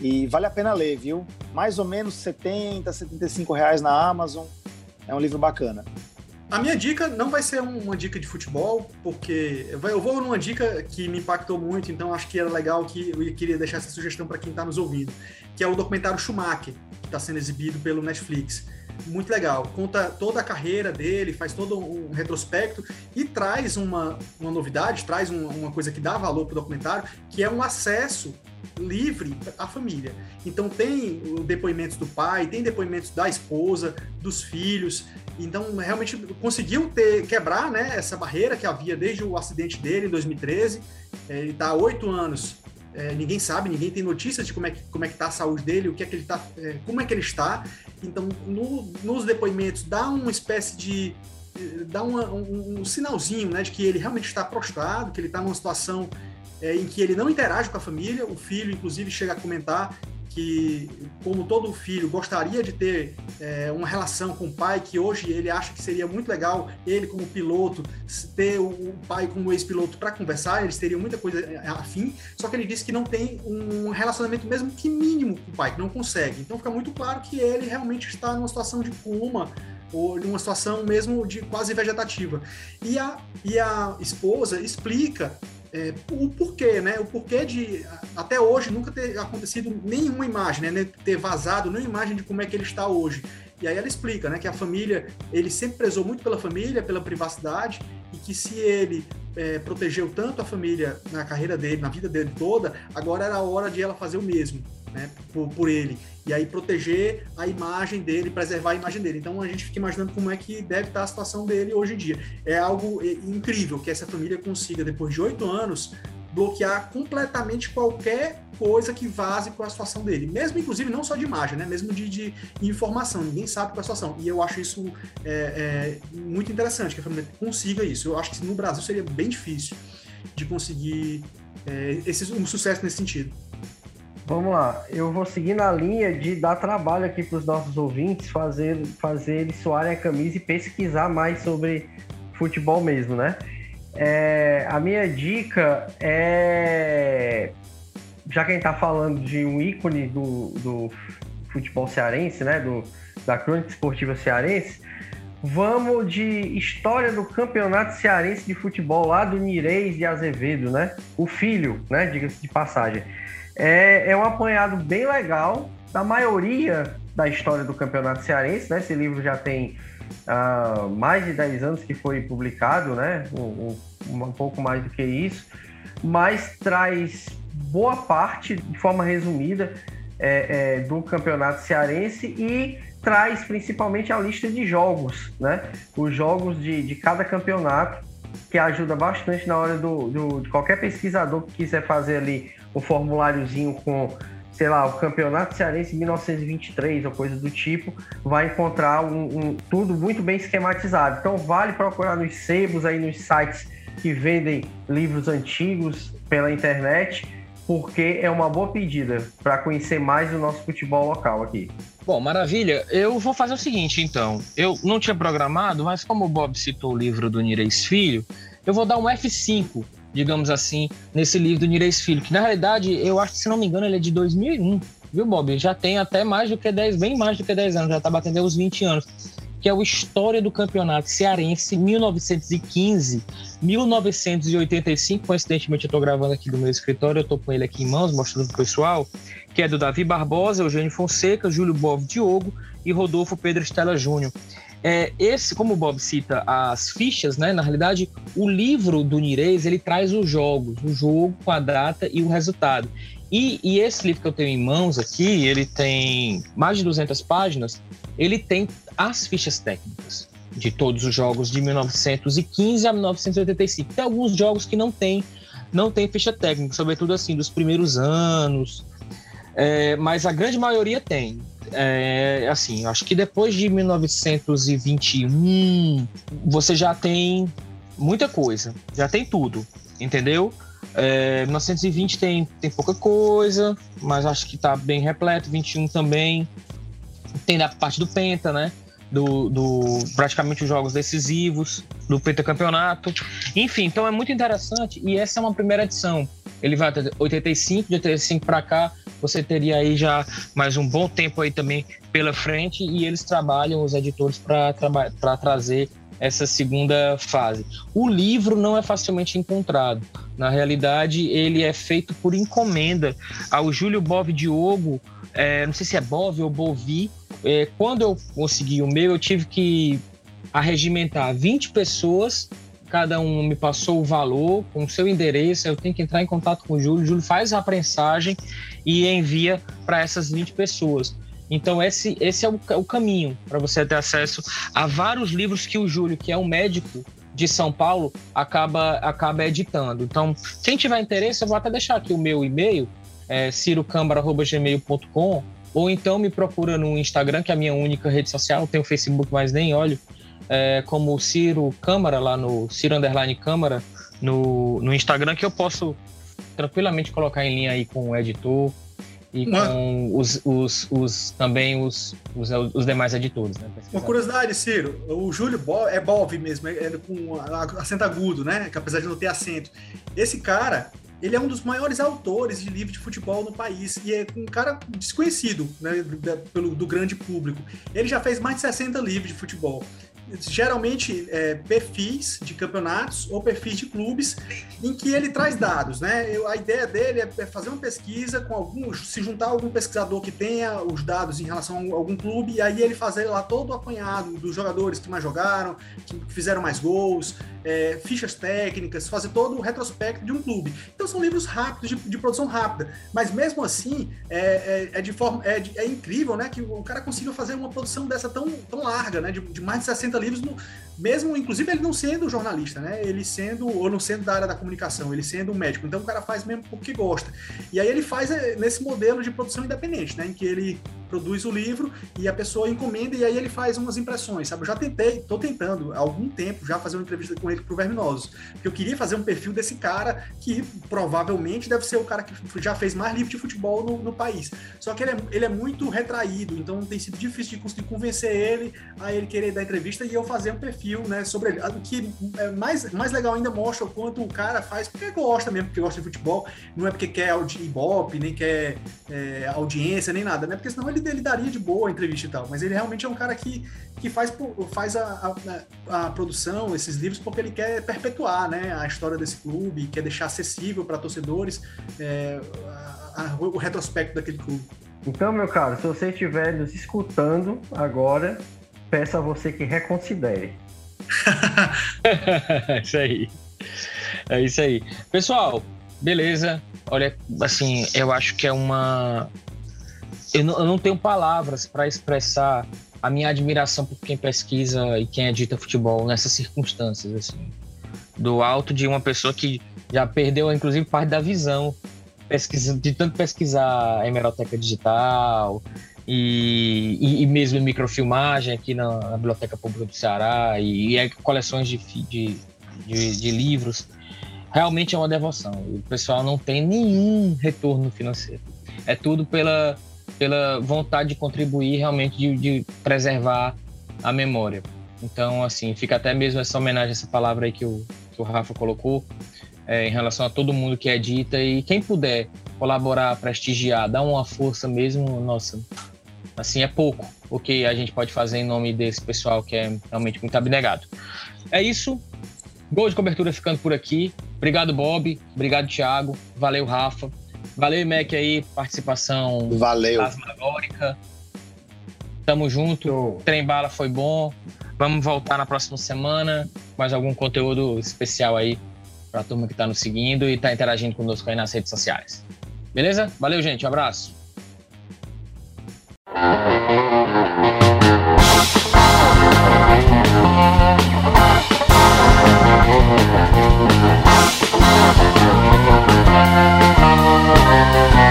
e vale a pena ler, viu? Mais ou menos 70, 75 reais na Amazon. É um livro bacana. A minha dica não vai ser uma dica de futebol, porque eu vou numa dica que me impactou muito, então acho que era legal que eu queria deixar essa sugestão para quem está nos ouvindo, que é o documentário Schumacher, que está sendo exibido pelo Netflix. Muito legal, conta toda a carreira dele, faz todo um retrospecto e traz uma, uma novidade, traz uma, uma coisa que dá valor para o documentário, que é um acesso livre à família. Então tem depoimentos do pai, tem depoimentos da esposa, dos filhos. Então realmente conseguiu ter quebrar, né, essa barreira que havia desde o acidente dele em 2013. É, ele está oito anos. É, ninguém sabe, ninguém tem notícias de como é que como é que está a saúde dele, o que é que ele tá, é, como é que ele está. Então no, nos depoimentos dá uma espécie de dá uma, um, um, sinalzinho, né, de que ele realmente está prostrado, que ele está numa situação é, em que ele não interage com a família. O filho, inclusive, chega a comentar que, como todo filho, gostaria de ter é, uma relação com o pai, que hoje ele acha que seria muito legal ele, como piloto, ter o pai como ex-piloto para conversar, eles teriam muita coisa afim, só que ele disse que não tem um relacionamento mesmo que mínimo com o pai, que não consegue. Então fica muito claro que ele realmente está numa situação de coma, ou numa situação mesmo de quase vegetativa. E a, e a esposa explica é, o porquê, né? O porquê de até hoje nunca ter acontecido nenhuma imagem, né? Ter vazado nenhuma imagem de como é que ele está hoje. E aí ela explica, né? Que a família, ele sempre prezou muito pela família, pela privacidade, e que se ele é, protegeu tanto a família na carreira dele, na vida dele toda, agora era a hora de ela fazer o mesmo né, por, por, ele. E aí proteger a imagem dele, preservar a imagem dele. Então a gente fica imaginando como é que deve estar a situação dele hoje em dia. É algo é, incrível que essa família consiga, depois de oito anos, bloquear completamente qualquer coisa que vaze com a situação dele. Mesmo, inclusive, não só de imagem, né? Mesmo de, de informação. Ninguém sabe qual é a situação. E eu acho isso é, é, muito interessante, que a família consiga isso. Eu acho que no Brasil seria bem difícil de conseguir é, esse, um sucesso nesse sentido. Vamos lá, eu vou seguir na linha de dar trabalho aqui para os nossos ouvintes, fazer, fazer eles suarem a camisa e pesquisar mais sobre futebol mesmo, né? É, a minha dica é. Já que a gente está falando de um ícone do, do futebol cearense, né? Do, da crônica esportiva cearense, vamos de história do campeonato cearense de futebol lá do Nireis de Azevedo, né? O filho, né? Diga-se de passagem. É, é um apanhado bem legal da maioria da história do Campeonato Cearense, né? Esse livro já tem uh, mais de 10 anos que foi publicado, né? Um, um, um, pouco mais do que isso, mas traz boa parte, de forma resumida, é, é, do Campeonato Cearense e traz principalmente a lista de jogos, né? Os jogos de, de cada campeonato, que ajuda bastante na hora do, do, de qualquer pesquisador que quiser fazer ali um formuláriozinho com, sei lá, o Campeonato Cearense 1923 ou coisa do tipo, vai encontrar um, um, tudo muito bem esquematizado. Então vale procurar nos sebos aí, nos sites que vendem livros antigos pela internet, porque é uma boa pedida para conhecer mais o nosso futebol local aqui. Bom, maravilha. Eu vou fazer o seguinte, então. Eu não tinha programado, mas como o Bob citou o livro do Nireis Filho, eu vou dar um F5 digamos assim, nesse livro do Nireis Filho, que na realidade, eu acho que, se não me engano, ele é de 2001, viu, Bob? Já tem até mais do que 10, bem mais do que 10 anos, já tá batendo os 20 anos, que é o História do Campeonato Cearense 1915-1985, coincidentemente eu tô gravando aqui do meu escritório, eu tô com ele aqui em mãos, mostrando pro pessoal, que é do Davi Barbosa, Eugênio Fonseca, Júlio Bovo Diogo e Rodolfo Pedro Estela Júnior. É, esse, como o Bob cita as fichas, né? Na realidade, o livro do Nirez, ele traz os jogos, o jogo com a data e o resultado. E, e, esse livro que eu tenho em mãos aqui, ele tem mais de 200 páginas, ele tem as fichas técnicas de todos os jogos de 1915 a 1985. Tem alguns jogos que não tem, não tem ficha técnica, sobretudo assim, dos primeiros anos, é, mas a grande maioria tem é, assim, acho que depois de 1921 você já tem muita coisa, já tem tudo, entendeu? É, 1920 tem, tem pouca coisa, mas acho que tá bem repleto. 21 também. Tem da parte do Penta, né? Do, do praticamente os jogos decisivos do pentacampeonato. Enfim, então é muito interessante e essa é uma primeira edição. Ele vai até 85, de 85 para cá, você teria aí já mais um bom tempo aí também pela frente e eles trabalham, os editores, para trazer essa segunda fase. O livro não é facilmente encontrado. Na realidade, ele é feito por encomenda ao Júlio Bov Diogo, é, não sei se é Bov ou Bovi. É, quando eu consegui o meu, eu tive que arregimentar 20 pessoas cada um me passou o valor com o seu endereço, eu tenho que entrar em contato com o Júlio, o Júlio faz a prensagem e envia para essas 20 pessoas. Então, esse, esse é o, o caminho para você ter acesso a vários livros que o Júlio, que é um médico de São Paulo, acaba, acaba editando. Então, quem tiver interesse, eu vou até deixar aqui o meu e-mail, é ou então me procura no Instagram, que é a minha única rede social, tem o Facebook, mas nem olho, é, como Ciro Câmara, lá no Ciro Underline Câmara, no, no Instagram, que eu posso tranquilamente colocar em linha aí com o editor, e com os, os, os, também os, os, os, demais editores. Né, Uma curiosidade, Ciro, o Júlio Bo é Bov mesmo, é, é com acento agudo, né? Que apesar de não ter acento. Esse cara, ele é um dos maiores autores de livro de futebol no país e é um cara desconhecido né, pelo do grande público. Ele já fez mais de 60 livros de futebol geralmente é, perfis de campeonatos ou perfis de clubes em que ele traz dados, né? Eu, a ideia dele é, é fazer uma pesquisa com algum, se juntar algum pesquisador que tenha os dados em relação a algum clube e aí ele fazer lá todo o apanhado dos jogadores que mais jogaram, que fizeram mais gols, é, fichas técnicas, fazer todo o retrospecto de um clube. Então são livros rápidos, de, de produção rápida, mas mesmo assim é, é, é de forma é, é, incrível, né, que o cara consiga fazer uma produção dessa tão, tão larga, né, de, de mais de 60 livros, mesmo inclusive ele não sendo jornalista, né, ele sendo ou não sendo da área da comunicação, ele sendo um médico. Então o cara faz mesmo porque gosta. E aí ele faz é, nesse modelo de produção independente, né, em que ele produz o livro e a pessoa encomenda e aí ele faz umas impressões, sabe? Eu já tentei, tô tentando há algum tempo já fazer uma entrevista com ele pro Verminosos, porque eu queria fazer um perfil desse cara que provavelmente deve ser o cara que já fez mais livro de futebol no, no país. Só que ele é, ele é muito retraído, então tem sido difícil de conseguir convencer ele a ele querer dar entrevista e eu fazer um perfil, né, sobre ele. O que é mais, mais legal ainda mostra o quanto o cara faz porque gosta mesmo, porque gosta de futebol, não é porque quer ibope, nem quer é, audiência, nem nada, né? Porque senão ele ele, ele daria de boa a entrevista e tal, mas ele realmente é um cara que, que faz, faz a, a, a produção, esses livros, porque ele quer perpetuar né, a história desse clube, quer deixar acessível para torcedores é, a, o retrospecto daquele clube. Então, meu caro, se você estiver nos escutando agora, peço a você que reconsidere. *laughs* isso aí. É isso aí. Pessoal, beleza. Olha, assim, eu acho que é uma eu não, eu não tenho palavras para expressar a minha admiração por quem pesquisa e quem edita futebol nessas circunstâncias, assim. Do alto de uma pessoa que já perdeu, inclusive, parte da visão pesquisa, de tanto pesquisar a hemeroteca digital e, e, e, mesmo microfilmagem aqui na, na, Biblioteca Pública do Ceará e, e coleções de, de, de, de livros. Realmente é uma devoção. O pessoal não tem nenhum retorno financeiro. É tudo pela pela vontade de contribuir realmente de, de preservar a memória. Então, assim, fica até mesmo essa homenagem, essa palavra aí que o, que o Rafa colocou, é, em relação a todo mundo que edita e quem puder colaborar, prestigiar, dar uma força mesmo, nossa, assim, é pouco o que a gente pode fazer em nome desse pessoal que é realmente muito abnegado. É isso. Gol de cobertura ficando por aqui. Obrigado, Bob. Obrigado, Thiago. Valeu, Rafa. Valeu, Mac, aí, participação Valeu. Tamo junto. Show. Trem bala foi bom. Vamos voltar na próxima semana. Mais algum conteúdo especial aí pra turma que tá nos seguindo e tá interagindo conosco aí nas redes sociais. Beleza? Valeu, gente. Um abraço. Thank you. Música